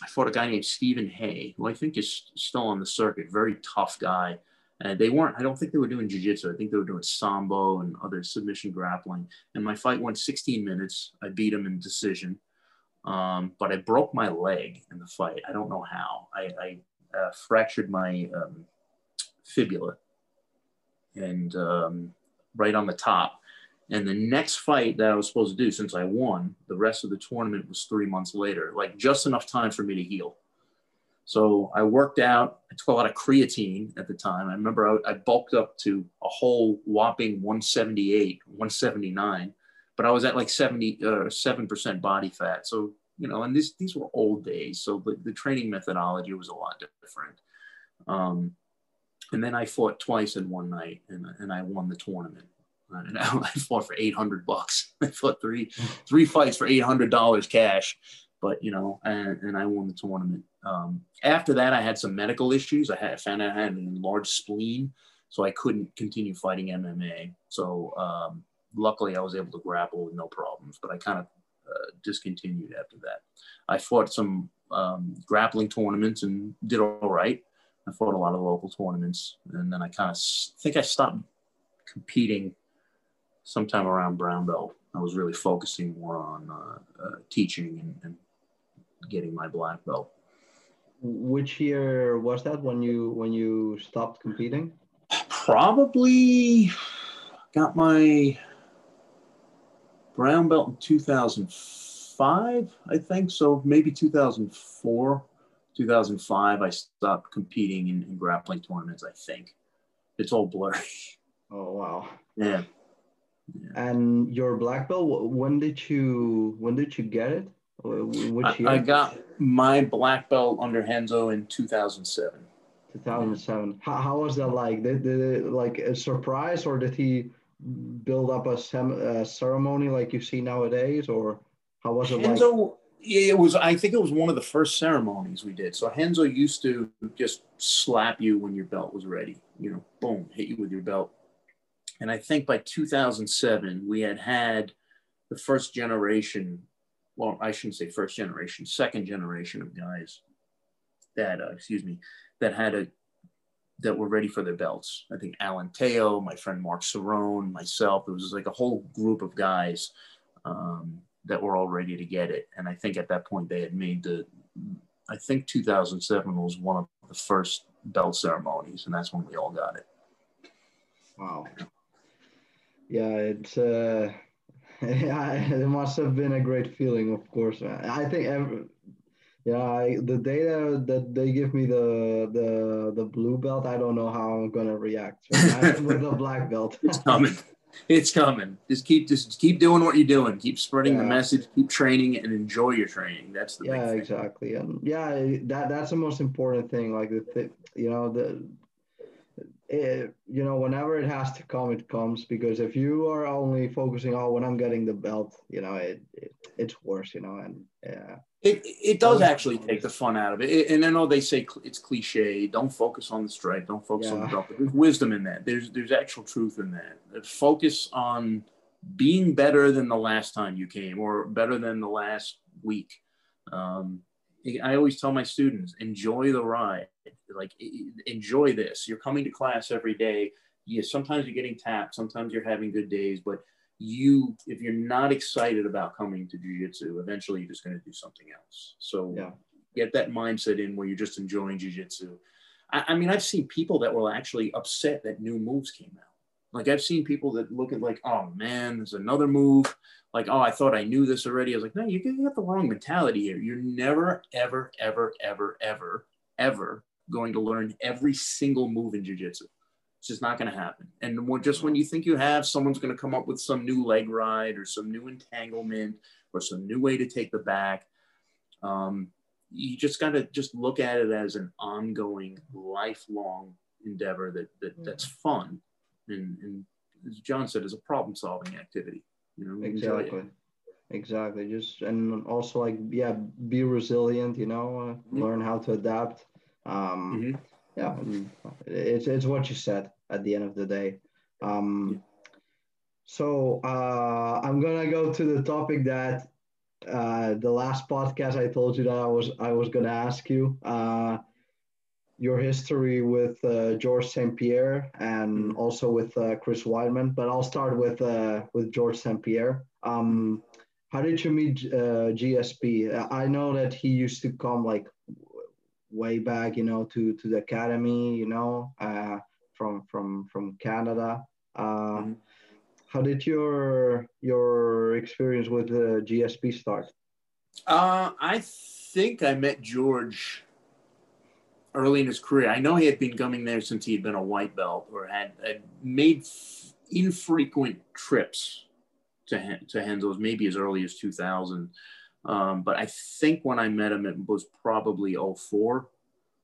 S2: I fought a guy named Stephen Hay, who I think is still on the circuit, very tough guy. And they weren't, I don't think they were doing jujitsu. I think they were doing sambo and other submission grappling. And my fight went 16 minutes. I beat him in decision. Um, but I broke my leg in the fight. I don't know how. I, I uh, fractured my um, fibula and um, right on the top. And the next fight that I was supposed to do, since I won, the rest of the tournament was three months later, like just enough time for me to heal. So I worked out. I took a lot of creatine at the time. I remember I, I bulked up to a whole whopping 178, 179, but I was at like 70, uh, 7% body fat. So, you know, and these, these were old days. So the, the training methodology was a lot different. Um, and then I fought twice in one night and, and I won the tournament. And *laughs* I fought for 800 bucks. *laughs* I fought three, three fights for $800 cash but you know, and, and I won the tournament. Um, after that, I had some medical issues. I had found out I had an enlarged spleen, so I couldn't continue fighting MMA. So um, luckily, I was able to grapple with no problems. But I kind of discontinued after that. I fought some um, grappling tournaments and did all right. I fought a lot of local tournaments, and then I kind of think I stopped competing sometime around brown belt I was really focusing more on uh, uh, teaching and, and, getting my black belt.
S1: Which year was that when you when you stopped competing?
S2: Probably got my brown belt in 2005, I think. So maybe 2004, 2005, I stopped competing in, in grappling tournaments, I think. It's all blurry. *laughs*
S1: Oh, wow.
S2: Yeah.
S1: yeah. And your black belt, when did you when did you get it?
S2: Which year? I, I got my black belt under Renzo in 2007.
S1: 2007. How, how was that like? Did, did it like a surprise, or did he build up a, sem- a ceremony like you see nowadays, or how was it
S2: Renzo,
S1: like?
S2: It was. I think it was one of the first ceremonies we did. So Renzo used to just slap you when your belt was ready. You know, boom, hit you with your belt. And I think by 2007 we had had the first generation. Well, I shouldn't say first generation, second generation of guys that, uh, excuse me, that had a that were ready for their belts. I think Alan Teo, my friend Mark Cerrone, myself. It was like a whole group of guys um, that were all ready to get it. And I think at that point they had made the. I think 2007 was one of the first belt ceremonies, and that's when we all got it.
S1: Wow. Yeah, it's. Uh, *laughs* it must have been a great feeling, of course. I think every, yeah, I, the data that they give me the the the blue belt, I don't know how I'm gonna react with the black *laughs* belt.
S2: it's coming. It's coming. Just keep just keep doing what you're doing. Keep spreading yeah. the message. Keep training and enjoy your training. That's the
S1: yeah, exactly. And yeah, that that's the most important thing. Like the you know the it, you know, whenever it has to come, it comes. Because if you are only focusing on when I'm getting the belt, you know, it, it it's worse. You know, and yeah.
S2: It, it does actually take the fun out of it. And I know they say it's cliche. Don't focus on the strike. Don't focus yeah. on the. But there's wisdom in that. There's there's actual truth in that. Focus on being better than the last time you came, or better than the last week. Um, I always tell my students, enjoy the ride. Like, enjoy this. You're coming to class every day. Yeah, sometimes you're getting tapped. Sometimes you're having good days. But you, if you're not excited about coming to jujitsu, eventually you're just going to do something else. So yeah. get that mindset in where you're just enjoying jujitsu. I, I mean, I've seen people that were actually upset that new moves came out. Like I've seen people that look at like, oh man, there's another move like, oh, I thought I knew this already. I was like, no, you got the wrong mentality here. You're never, ever, ever, ever, ever, ever going to learn every single move in jujitsu. It's just not going to happen. And just when you think you have, someone's going to come up with some new leg ride or some new entanglement or some new way to take the back. Um, you just got to just look at it as an ongoing, lifelong endeavor that, that that's fun. And, and as John said, is a problem solving activity. You know,
S1: exactly. Exactly. Just and also like yeah, be resilient. You know, uh, mm-hmm. learn how to adapt. Um, mm-hmm. Yeah, it's it's what you said at the end of the day. Um. So uh, I'm gonna go to the topic that uh, the last podcast I told you that I was I was gonna ask you. Uh, your history with uh, George St. Pierre and mm-hmm. also with uh, Chris Weidman, but I'll start with uh, with George St. Pierre. Um, how did you meet uh, GSP? I know that he used to come like way back, you know, to to the academy, you know, uh, from from from Canada. Uh, mm-hmm. How did your your experience with the GSP start?
S2: I think I met George early in his career. I know he had been coming there since he had been a white belt or had, had made f- infrequent trips to to Renzo's, maybe as early as 2000. Um, but I think when I met him, it was probably 04,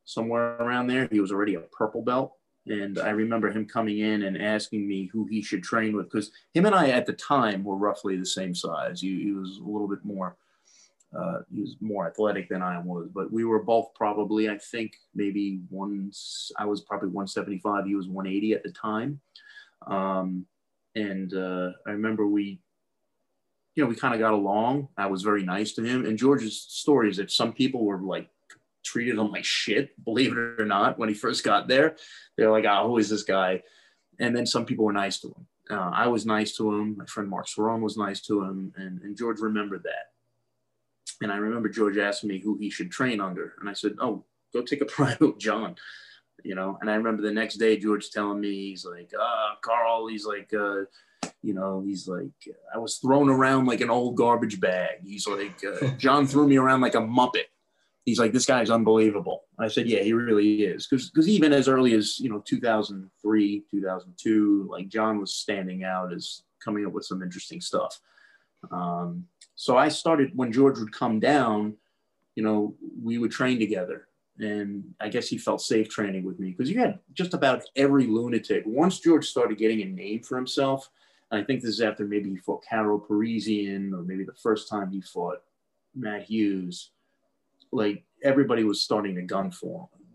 S2: somewhere around there. He was already a purple belt. And I remember him coming in and asking me who he should train with because him and I at the time were roughly the same size. He, he was a little bit more uh, he was more athletic than I was, but we were both probably, I think, maybe one. I was probably 175. He was 180 at the time, um, and uh, I remember we, you know, we kind of got along. I was very nice to him. And George's story is that some people were like treated him like shit, believe it or not, when he first got there. They're like, "Oh, who is this guy?" And then some people were nice to him. uh, I was nice to him. My friend Mark Cerrone was nice to him, and, and George remembered that. And I remember George asking me who he should train under, and I said, "Oh, go take a *laughs* private John." You know, and I remember the next day George telling me he's like, "Ah, Carl," he's like, uh, you know, he's like, I was thrown around like an old garbage bag. He's like, uh, *laughs* John threw me around like a muppet he's like, this guy's unbelievable. I said, yeah, he really is. Because because even as early as you know 2003, 2002, like John was standing out as coming up with some interesting stuff. Um, so I started when George would come down, you know, we would train together. And I guess he felt safe training with me because you had just about every lunatic. Once George started getting a name for himself, I think this is after maybe he fought Karo Parisyan or maybe the first time he fought Matt Hughes like everybody was starting to gun for him.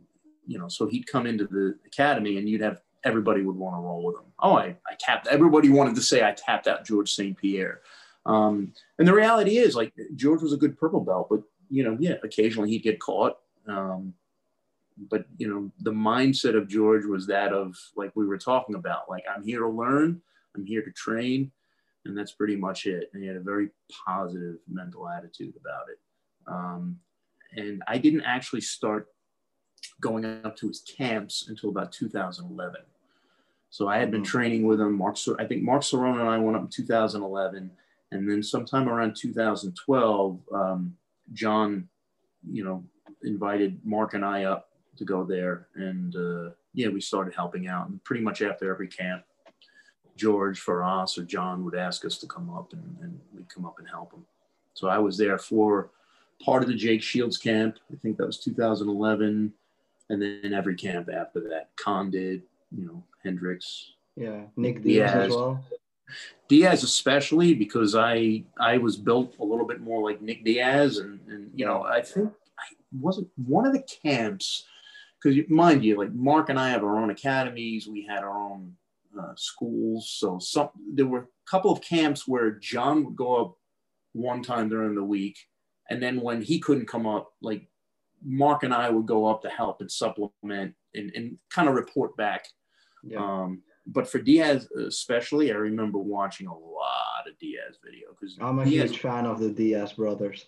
S2: You know, so he'd come into the academy and you'd have everybody would want to roll with him. Oh, I, I tapped. Everybody wanted to say I tapped out George St. Pierre. Um, and the reality is, like George was a good purple belt, but you know, yeah, occasionally he'd get caught. Um, but you know, the mindset of George was that of like we were talking about, like I'm here to learn, I'm here to train, and that's pretty much it. And he had a very positive mental attitude about it. Um, and I didn't actually start going up to his camps until about 2011. So I had been mm-hmm. training with him. Mark, I think Mark Cerrone and I went up in 2011, and then sometime around 2012, um, John, you know, invited Mark and I up to go there, and uh, yeah, we started helping out. And pretty much after every camp, George, for us, or John would ask us to come up, and, and we'd come up and help him. So I was there for part of the Jake Shields camp. I think that was 2011. And then every camp after that, Condit, you know, Hendricks.
S1: Yeah, Nick Diaz, Diaz, as well.
S2: Diaz especially because I I was built a little bit more like Nick Diaz and and you know I think I wasn't one of the camps because mind you like Mark and I have our own academies we had our own uh, schools so some there were a couple of camps where John would go up one time during the week and then when he couldn't come up, like Mark and I would go up to help and supplement and, and kind of report back. Yeah. Um, but for Diaz especially, I remember watching a lot of Diaz video because
S1: I'm a Diaz, huge fan of the Diaz brothers.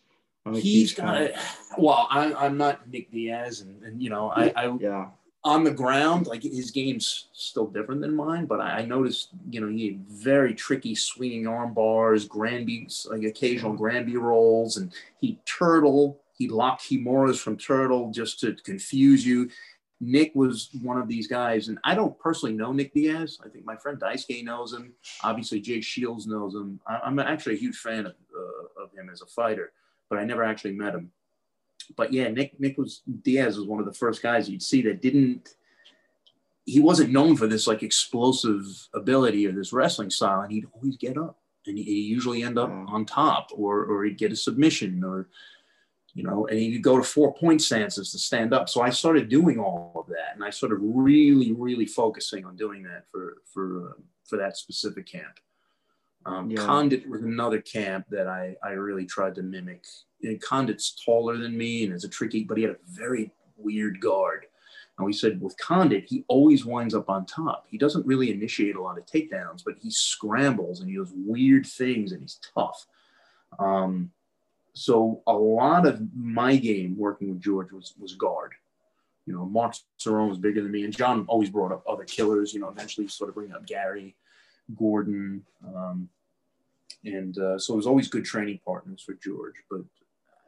S2: He's got well, I, I'm not Nick Diaz, and, and you know, I, I
S1: yeah
S2: on the ground, like his game's still different than mine, but I, I noticed, you know, he had very tricky swinging arm bars, Granby, like occasional Granby rolls, and he turtle, he locked Kimuras from turtle just to confuse you. Nick was one of these guys, and I don't personally know Nick Diaz. I think my friend Daisuke knows him. Obviously, Jake Shields knows him. I, am actually a huge fan of, uh, of him as a fighter, but I never actually met him but yeah, Nick Nick was Diaz was one of the first guys you'd see that didn't. He wasn't known for this like explosive ability or this wrestling style, and he'd always get up, and he usually end up on top, or or he'd get a submission, or you know, and he'd go to four point stances to stand up. So I started doing all of that, and I started really, really focusing on doing that for for uh, for that specific camp. Um, yeah. Condit was another camp that I, I really tried to mimic. And Condit's taller than me and is a tricky, but he had a very weird guard. And we said with Condit, he always winds up on top. He doesn't really initiate a lot of takedowns, but he scrambles and he does weird things and he's tough. Um, so a lot of my game working with George was was guard. You know, Mark Cerrone was bigger than me, and John always brought up other killers. You know, eventually sort of bring up Garry, Gordon, um, and uh, so it was always good training partners for George. But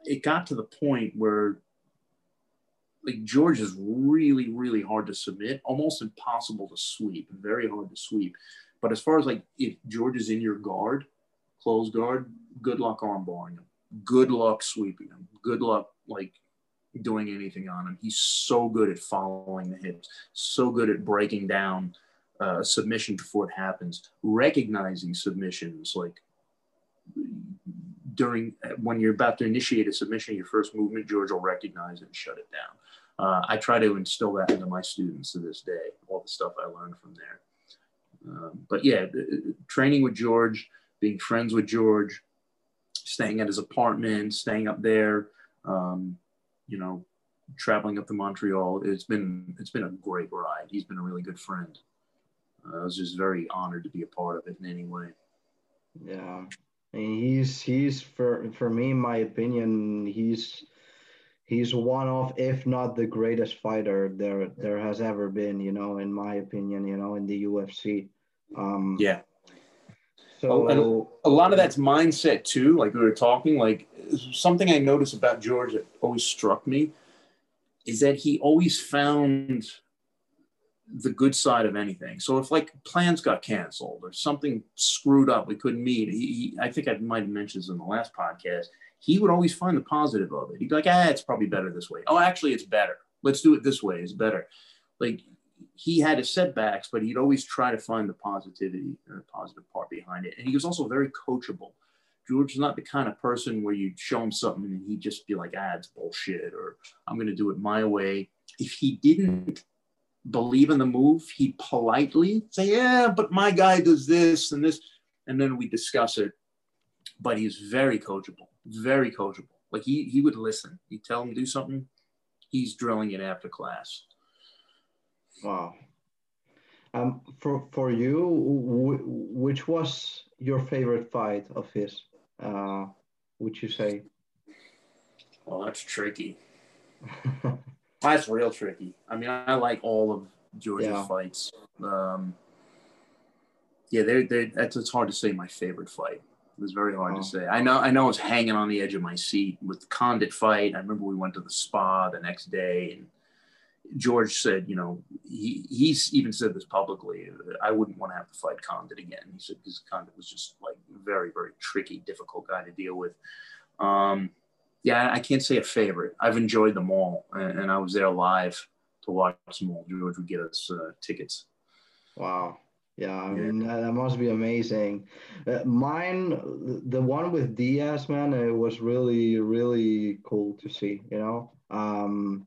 S2: it got to the point where like George is really, really hard to submit, almost impossible to sweep, very hard to sweep. But as far as like if George is in your guard, close guard, good luck armbarring him. Good luck sweeping him. Good luck like doing anything on him. He's so good at following the hips, so good at breaking down uh, submission before it happens, recognizing submissions like during when you're about to initiate a submission, your first movement, George will recognize it and shut it down. Uh, I try to instill that into my students to this day, all the stuff I learned from there. Um, but yeah, training with George, being friends with George, staying at his apartment, staying up there, um, you know, traveling up to Montreal. It's been it's been a great ride. He's been a really good friend. I was just very honored to be a part of it in any way.
S1: Yeah, and he's he's for for me, in my opinion, he's he's one of, if not the greatest fighter there there has ever been. You know, in my opinion, you know, in the UFC. Um,
S2: yeah. So a lot of that's mindset too. Like we were talking, like something I noticed about George that always struck me is that he always found the good side of anything. So if like plans got canceled or something screwed up, we couldn't meet. He, he, I think I might have mentioned this in the last podcast. He would always find the positive of it. He'd be like, ah, it's probably better this way. Oh, actually, it's better. Let's do it this way. It's better. Like he had his setbacks, but he'd always try to find the positivity or the positive part behind it. And he was also very coachable. George is not the kind of person where you'd show him something and he'd just be like, ah, it's bullshit, or I'm going to do it my way. If he didn't believe in the move, he'd politely say, yeah, but my guy does this and this. And then we discuss it. But he's very coachable, very coachable. Like he, he would listen. You tell him to do something, he's drilling it after class.
S1: Wow. Um, for for you, which was your favorite fight of his? Uh, would you say?
S2: Well, that's tricky. *laughs* that's real tricky. I mean, I like all of George's yeah. fights. Um, yeah, they they that's it's hard to say my favorite fight. It was very hard oh. to say. I know I know I was hanging on the edge of my seat with Condit fight. I remember we went to the spa the next day and George said, you know, he he's even said this publicly. I wouldn't want to have to fight Condit again. He said because Condit was just like very very tricky, difficult guy to deal with. Um, yeah, I can't say a favorite. I've enjoyed them all, and, and I was there live to watch them all. George would get us uh, tickets.
S1: Wow. Yeah, I mean yeah. that must be amazing. Uh, mine, the one with Diaz, man, it was really, really cool to see. You know, um,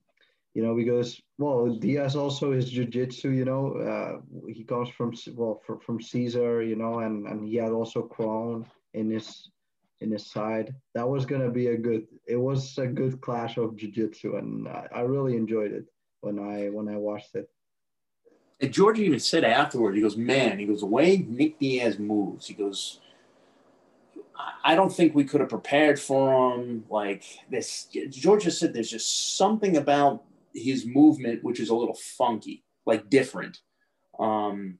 S1: you know, because well, Diaz also is jiu-jitsu, you know, uh, he comes from well from, from Cesar, you know, and and he had also Kron in his in his side. That was gonna be a good. It was a good clash of jiu-jitsu, and I, I really enjoyed it when I when I watched it.
S2: And George even said afterward, he goes, "Man, he goes the way Nick Diaz moves. He goes, I don't think we could have prepared for him like this. George just said there's just something about his movement, which is a little funky, like different. Um,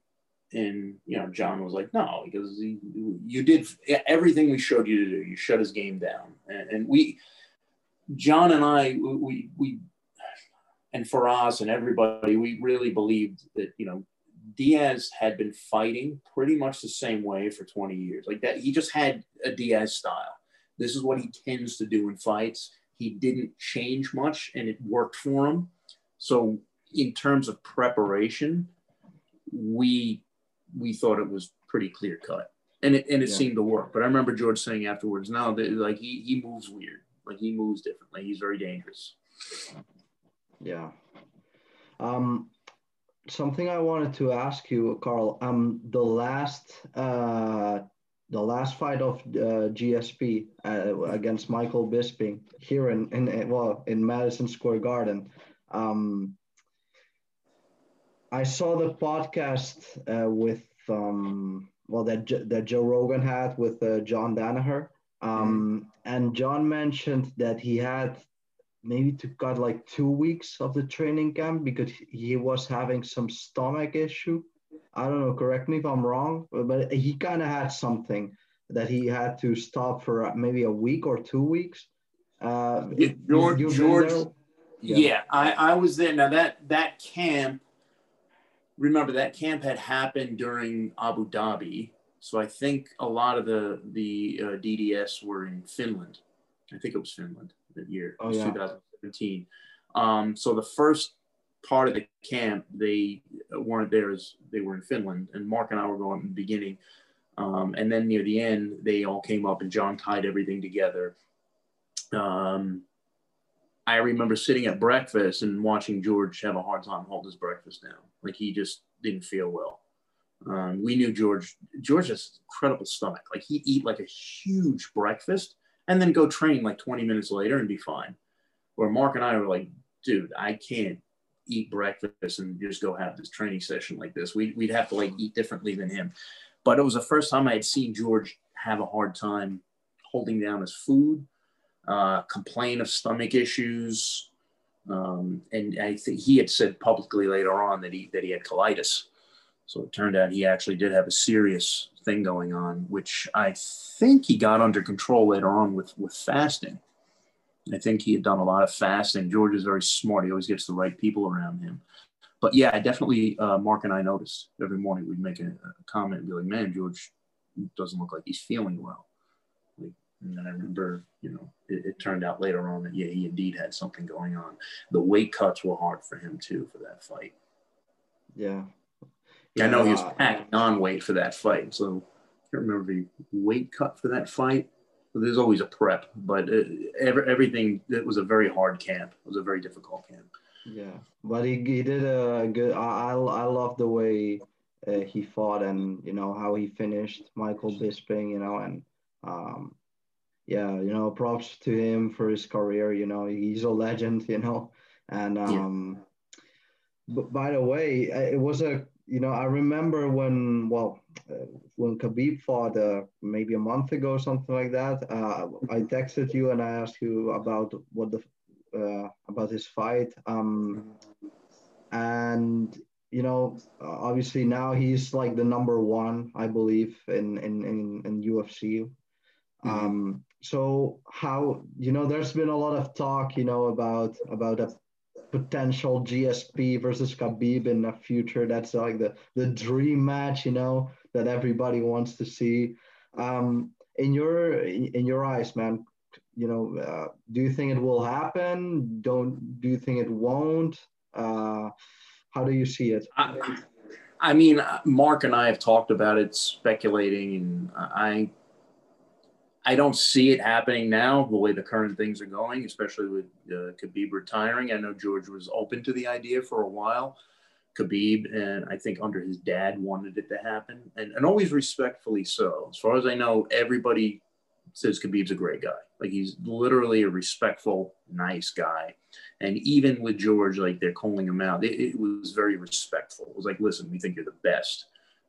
S2: and you know, John was like, "No," because you did everything we showed you to do. You shut his game down, and, and we, John and I, we we, and Firas and everybody, we really believed that you know Diaz had been fighting pretty much the same way for 20 years. Like that, he just had a Diaz style. This is what he tends to do in fights. He didn't change much and it worked for him. So in terms of preparation, we we thought it was pretty clear cut. And it and it yeah. seemed to work. But I remember George saying afterwards, no, like he he moves weird. Like he moves differently. He's very dangerous.
S1: Yeah. Um something I wanted to ask you, Carl. Um, the last uh, the last fight of uh, GSP uh, against Michael Bisping here in, in well in Madison Square Garden. Um, I saw the podcast uh, with um, well that that Joe Rogan had with uh, John Danaher, um, mm. and John mentioned that he had maybe to cut like two weeks of the training camp because he was having some stomach issue. I don't know, correct me if I'm wrong, but he kind of had something that he had to stop for maybe a week or two weeks. Uh,
S2: George, George yeah, yeah I, I was there. Now that that camp, remember that camp had happened during Abu Dhabi, so I think a lot of the the uh, DDS were in Finland. I think it was Finland that year. Oh, yeah. 2017. Um, so the first part of the camp, they weren't there as they were in Finland, and Mark and I were going in the beginning. Um, and then near the end, they all came up and John tied everything together. Um, I remember sitting at breakfast and watching George have a hard time holding his breakfast down. Like he just didn't feel well. Um, we knew George. George has incredible stomach. Like he'd eat like a huge breakfast and then go train like 20 minutes later and be fine. Where Mark and I were like, dude, I can't eat breakfast and just go have this training session like this. We, we'd have to like eat differently than him. But it was the first time I had seen George have a hard time holding down his food, uh, complain of stomach issues. Um, and I think he had said publicly later on that he, that he had colitis. So it turned out he actually did have a serious thing going on, which I think he got under control later on with, with fasting. I think he had done a lot of fasting. George is very smart. He always gets the right people around him. But yeah, I definitely, uh, Mark and I noticed every morning we'd make a, a, comment and be like, man, George doesn't look like he's feeling well. And then I remember, you know, it, it, turned out later on that, yeah, he indeed had something going on. The weight cuts were hard for him too for that fight.
S1: Yeah.
S2: yeah I know he was packing on weight for that fight. So I can't remember the weight cut for that fight there's always a prep, but it, every, everything it was a very hard camp. It was a very difficult camp.
S1: Yeah, but he, he did a good. I I love the way uh, he fought and you know how he finished Michael Bisping. You know and um, yeah, you know props to him for his career. You know he's a legend. *laughs* You know and um, yeah. but by the way, it was a you know, I remember when, well, uh, when Khabib fought uh, maybe a month ago, or something like that. Uh, I texted you and I asked you about what the uh, about his fight. Um, and you know, obviously now he's like the number one, I believe, in in in, in UFC. Mm-hmm. Um, so how you know, there's been a lot of talk, you know, about about a potential GSP versus Khabib in the future. That's like the the dream match, you know, that everybody wants to see. Um, in your in your eyes, man, you know, uh, do you think it will happen? Don't do you think it won't? Uh, how do you see it?
S2: I, I mean, Mark and I have talked about it, speculating, and I I don't see it happening now the way the current things are going, especially with uh, Khabib retiring. I know George was open to the idea for a while. Khabib and I think under his dad wanted it to happen, and, and always respectfully so. As far as I know, everybody says Khabib's a great guy. Like he's literally a respectful, nice guy. And even with George, like they're calling him out, it, it was very respectful. It was like, listen, we think you're the best,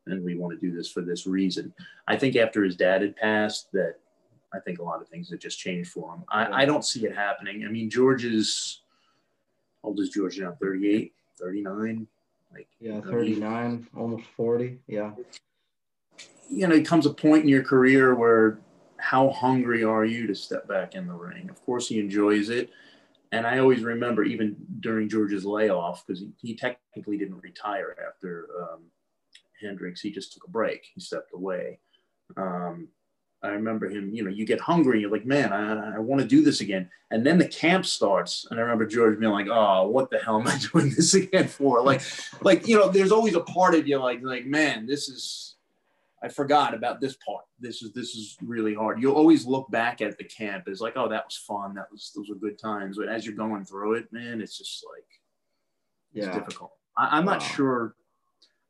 S2: and we want to do this for this reason. I think after his dad had passed, that I think a lot of things have just changed for him. I, I don't see it happening. I mean, George is, old is George now? 38, 39?
S1: Like, yeah, 39, almost 40. Yeah.
S2: You know, it comes a point in your career where how hungry are you to step back in the ring? Of course, he enjoys it. And I always remember, even during George's layoff, because he, he technically didn't retire after um, Hendricks, he just took a break. He stepped away. Um, I remember him, you know, you get hungry, you're like, man, I, I want to do this again. And then the camp starts. And I remember George being like, oh, what the hell am I *laughs* doing this again for? Like, like, you know, there's always a part of you like, like, man, this is, I forgot about this part. This is, this is really hard. You'll always look back at the camp as like, oh, that was fun. That was, those were good times. But as you're going through it, man, it's just like, it's yeah. difficult. I, am not wow. sure.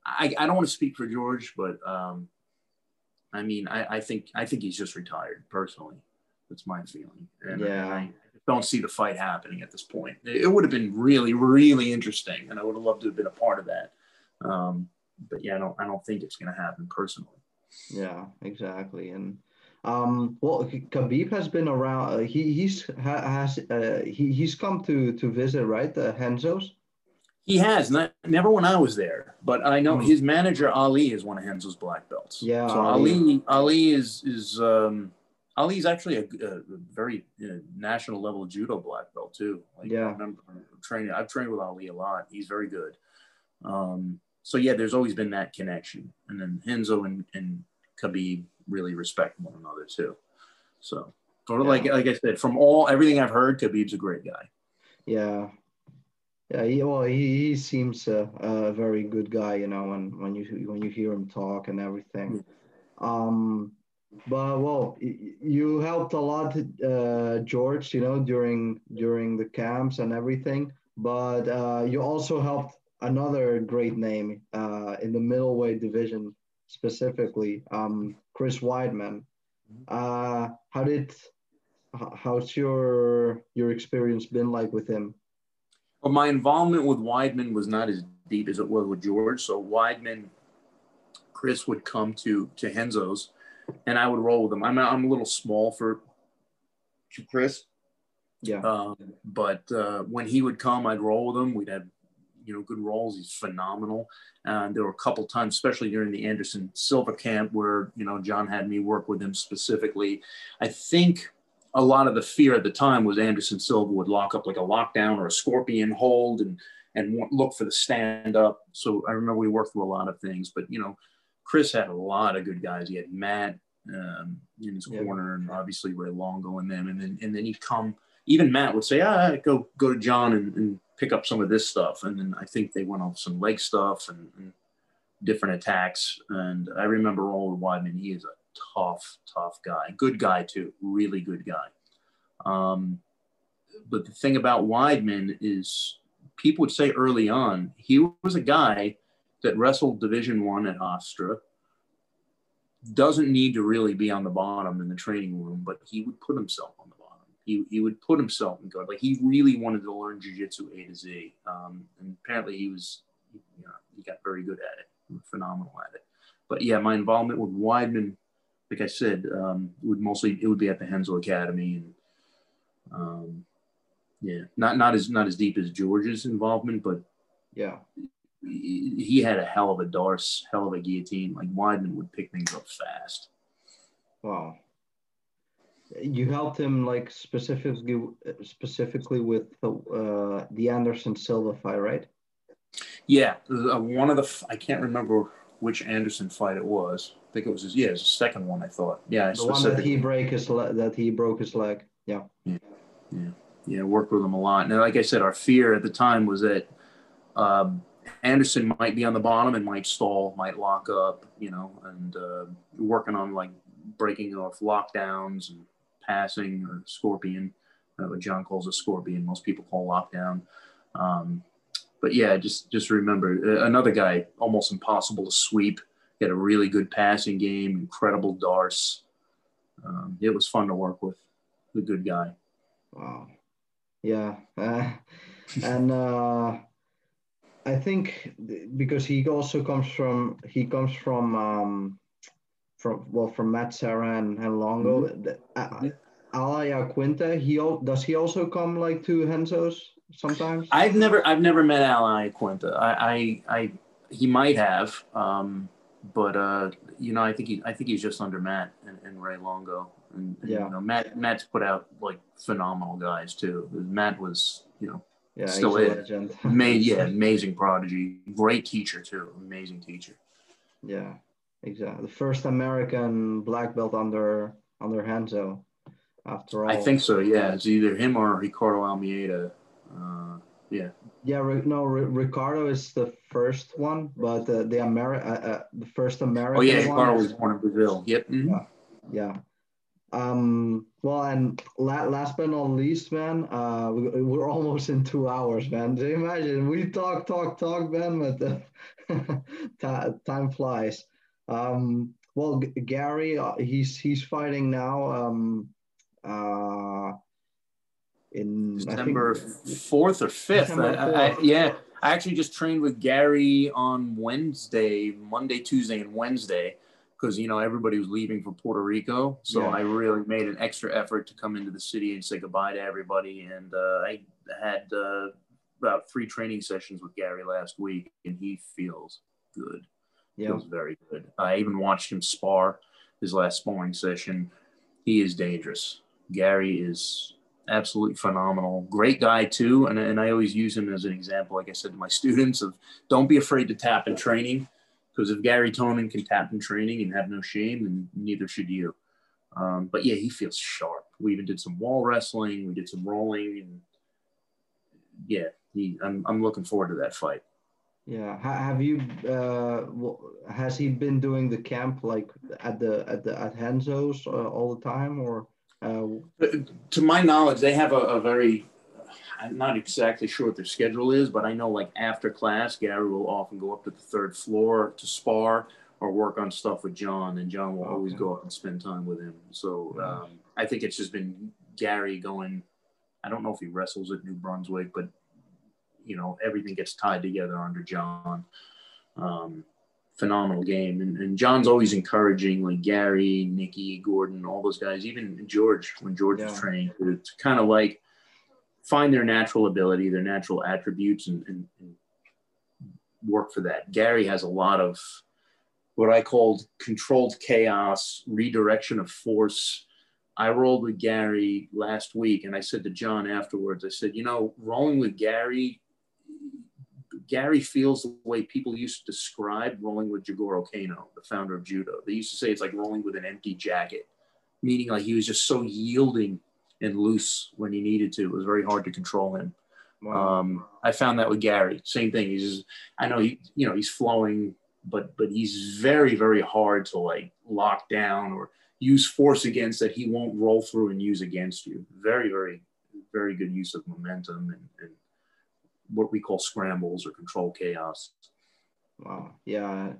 S2: I, I don't want to speak for George, but, um, I mean, I, I think I think he's just retired personally. That's my feeling. And
S1: yeah.
S2: I, don't see the fight happening at this point. It would have been really, really interesting, and I would have loved to have been a part of that. Um, but yeah, I don't, I don't think it's going to happen personally.
S1: Yeah, exactly. And um, well, Khabib has been around. Uh, he he's has uh, he he's come to to visit, right? The Renzo's.
S2: He has not never when I was there, but I know mm. his manager Ali is one of Renzo's black belts.
S1: Yeah,
S2: so Ali Ali is is um, Ali is actually a, a very you know, national level judo black belt too. Like,
S1: yeah,
S2: I remember training. I've trained with Ali a lot. He's very good. Um, so yeah, there's always been that connection, and then Renzo and, and Khabib really respect one another too. So, sort of yeah. like like I said, from all everything I've heard, Khabib's a great guy.
S1: Yeah, yeah, he, well, he, he seems a, a very good guy, you know, when, when you when you hear him talk and everything. Um, but well, you helped a lot, uh, George, you know, during during the camps and everything. But uh, you also helped another great name uh, in the middleweight division, specifically, um, Chris Weidman. Uh, how did how's your your experience been like with him?
S2: But my involvement with Weidman was not as deep as it was with George. So Weidman, Chris would come to to Renzo's, and I would roll with him. I'm I'm a little small for Chris.
S1: Yeah.
S2: Um, but uh, when he would come, I'd roll with him. We'd have you know good rolls. He's phenomenal. And there were a couple times, especially during the Anderson Silva camp, where you know John had me work with him specifically. I think a lot of the fear at the time was Anderson Silva would lock up like a lockdown or a scorpion hold and and look for the stand up. So I remember we worked through a lot of things, but you know, Chris had a lot of good guys. He had Matt um, in his yeah. corner, and obviously Ray Longo and them, and then and then he'd come. Even Matt would say, "Ah, go go to John and, and pick up some of this stuff." And then I think they went off some leg stuff and, and different attacks. And I remember Roland Weidman. He is a tough, tough guy. Good guy too. Really good guy. Um, but the thing about Weidman is people would say early on he was a guy that wrestled Division One at Hofstra. Doesn't need to really be on the bottom in the training room, but he would put himself on the bottom. He, he would put himself in guard. Like he really wanted to learn jiu-jitsu A to Z. Um, and apparently he was, you know, he got very good at it, phenomenal at it. But yeah, my involvement with Weidman, like I said, um, would mostly it would be at the Renzo Academy and um, yeah, not not as not as deep as George's involvement, but
S1: yeah,
S2: he, had a hell of a Darce, hell of a guillotine. Like Weidman would pick things up fast.
S1: Wow. You helped him like specifically specifically with the uh, the Anderson Silva fight, right?
S2: Yeah, uh, one of the I can't remember which Anderson fight it was. I think it was his yeah, it was the second one. I thought yeah,
S1: the one that he break his le- that he broke his leg. Yeah.
S2: Yeah. Yeah know, worked with him a lot. And like I said, our fear at the time was that um, Anderson might be on the bottom and might stall, might lock up, you know, and uh, working on like breaking off lockdowns and passing or scorpion, uh, what John calls a scorpion. Most people call lockdown. Um, but yeah, just just remember uh, another guy almost impossible to sweep. He had a really good passing game, incredible Darce. Um, it was fun to work with. The good guy.
S1: Wow yeah uh, *laughs* and uh, i think because he also comes from he comes from um, from well from matt serra and, and longo mm-hmm. uh, Al Iaquinta, he does he also come like to Renzo's sometimes?
S2: I've never I've never met Al Iaquinta. I, I I he might have, um, but uh, you know I think he I think he's just under Matt and, and Ray Longo. And, and yeah. you know, Matt Matt's put out like phenomenal guys too. Matt was, you know,
S1: yeah, still is. *laughs*
S2: Made yeah, amazing prodigy, great teacher too, amazing teacher.
S1: Yeah, exactly. The first American black belt under under Renzo After all,
S2: I think so. Yeah, it's either him or Ricardo Almeida. Uh, yeah.
S1: Yeah, no, Ricardo is the first one, but uh, the Ameri- uh, uh, the first American. Oh
S2: yeah, Ricardo was born in Brazil. Yep.
S1: Mm-hmm. Yeah. Yeah. Um, well, and la- last but not least, man, uh, we, we're almost in two hours, man. Do you imagine? We talk, talk, talk, man, but the *laughs* time flies. Um, well, G- Garry, uh, he's he's fighting now. Um, uh, in
S2: December fourth or fifth. yeah, I actually just trained with Garry on Wednesday, Monday, Tuesday, and Wednesday because you know everybody was leaving for Puerto Rico. So yeah. I really made an extra effort to come into the city and say goodbye to everybody. And uh, I had uh, about three training sessions with Garry last week, and he feels good. Yeah. Feels very good. I even watched him spar his last sparring session. He is dangerous. Garry is absolutely phenomenal. Great guy too, and, and I always use him as an example. Like I said to my *laughs* students, of don't be afraid to tap in training because if Garry Tonon can tap in training and have no shame, then neither should you. Um, but yeah, he feels sharp. We even did some wall wrestling. We did some rolling, and yeah, he, I'm I'm looking forward to that fight.
S1: Yeah, have you? Uh, has he been doing the camp like at the at the at Renzo's uh, all the time, or? Uh...
S2: To my knowledge, they have a, a very I'm not exactly sure what their schedule is, but I know like after class, Garry will often go up to the third floor to spar or work on stuff with John, and John will okay. always go up and spend time with him. So um, I think it's just been Garry going. I don't know if he wrestles at New Brunswick, but you know everything gets tied together under John. Um, phenomenal game, and, and John's always encouraging like Garry, Nicky, Gordon, all those guys, even George when George yeah. was training, to, to kind of like find their natural ability, their natural attributes, and, and, and work for that. Garry has a lot of what I called controlled chaos, redirection of force. I rolled with Garry last week and I said to John afterwards, I said, you know, rolling with Garry, Garry feels the way people used to describe rolling with Jigoro Kano, the founder of judo. They used to say it's like rolling with an empty jacket, meaning like he was just so yielding and loose when he needed to. It was very hard to control him. Wow. Um, I found that with Garry. Same thing. He's just, I know he, you know, he's flowing but but he's very very hard to like lock down or use force against that he won't roll through and use against you. Very very very good use of momentum and, and what we call scrambles or control chaos.
S1: Wow. Yeah.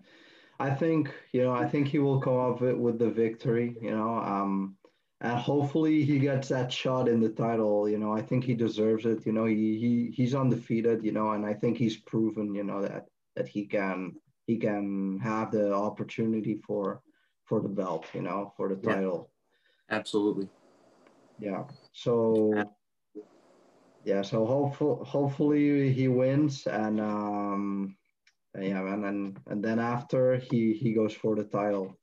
S1: I think, you know, I think he will come up with the victory, you know, um, and hopefully he gets that shot in the title, you know, I think he deserves it, you know, he, he, he's undefeated, you know, and I think he's proven, you know, that, that he can, he can have the opportunity for for the belt, you know, for the title.
S2: Yeah, absolutely.
S1: Yeah. So yeah, so hopeful hopefully he wins and um yeah man and and then after he he goes for the title.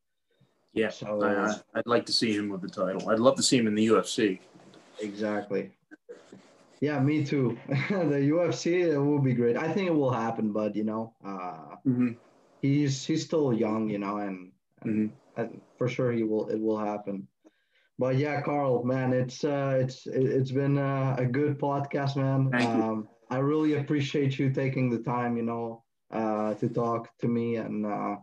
S2: Yeah. So I, I'd like to see him with the title. I'd love to see him in the UFC.
S1: Exactly. Yeah, me too. *laughs* the UFC it will be great. I think it will happen, but you know, uh, mm-hmm he's he's still young, you know, and, and, mm-hmm. and, for sure he will it will happen. But yeah, Carl, man, it's uh, it's it's been uh, a good podcast, man.
S2: Um.
S1: I really appreciate you taking the time, you know, uh, to talk to me, and uh,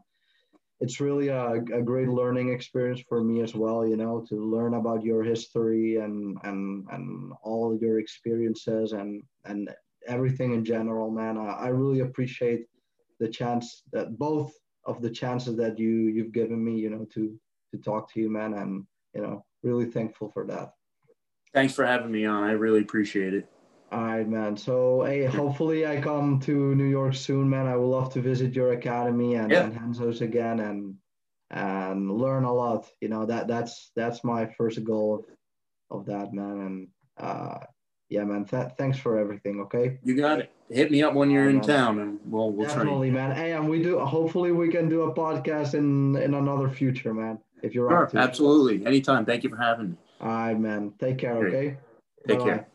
S1: it's really a, a great learning experience for me as well, you know, to learn about your history and and and all your experiences and and everything in general, man. I, I really appreciate the chance that both of the chances that you you've given me, you know, to to talk to you, man. and you know really thankful for that.
S2: Thanks for having me on. I really appreciate it.
S1: All right, man. So, hey, hopefully I come to New York soon, man. I would love to visit your academy and, yeah. and Renzo's again and and learn a lot. You know that that's that's my first goal of, of that, man. And uh, yeah, man. Th- thanks for everything. Okay.
S2: You got it. Hit me up when you're in town, and we'll we'll
S1: definitely, man. Hey, and we do. Hopefully, we can do a podcast in in another future, man. If you're
S2: sure, absolutely, anytime. Thank you for having me.
S1: All right, man. Take care. Okay.
S2: Take Bye-bye. care.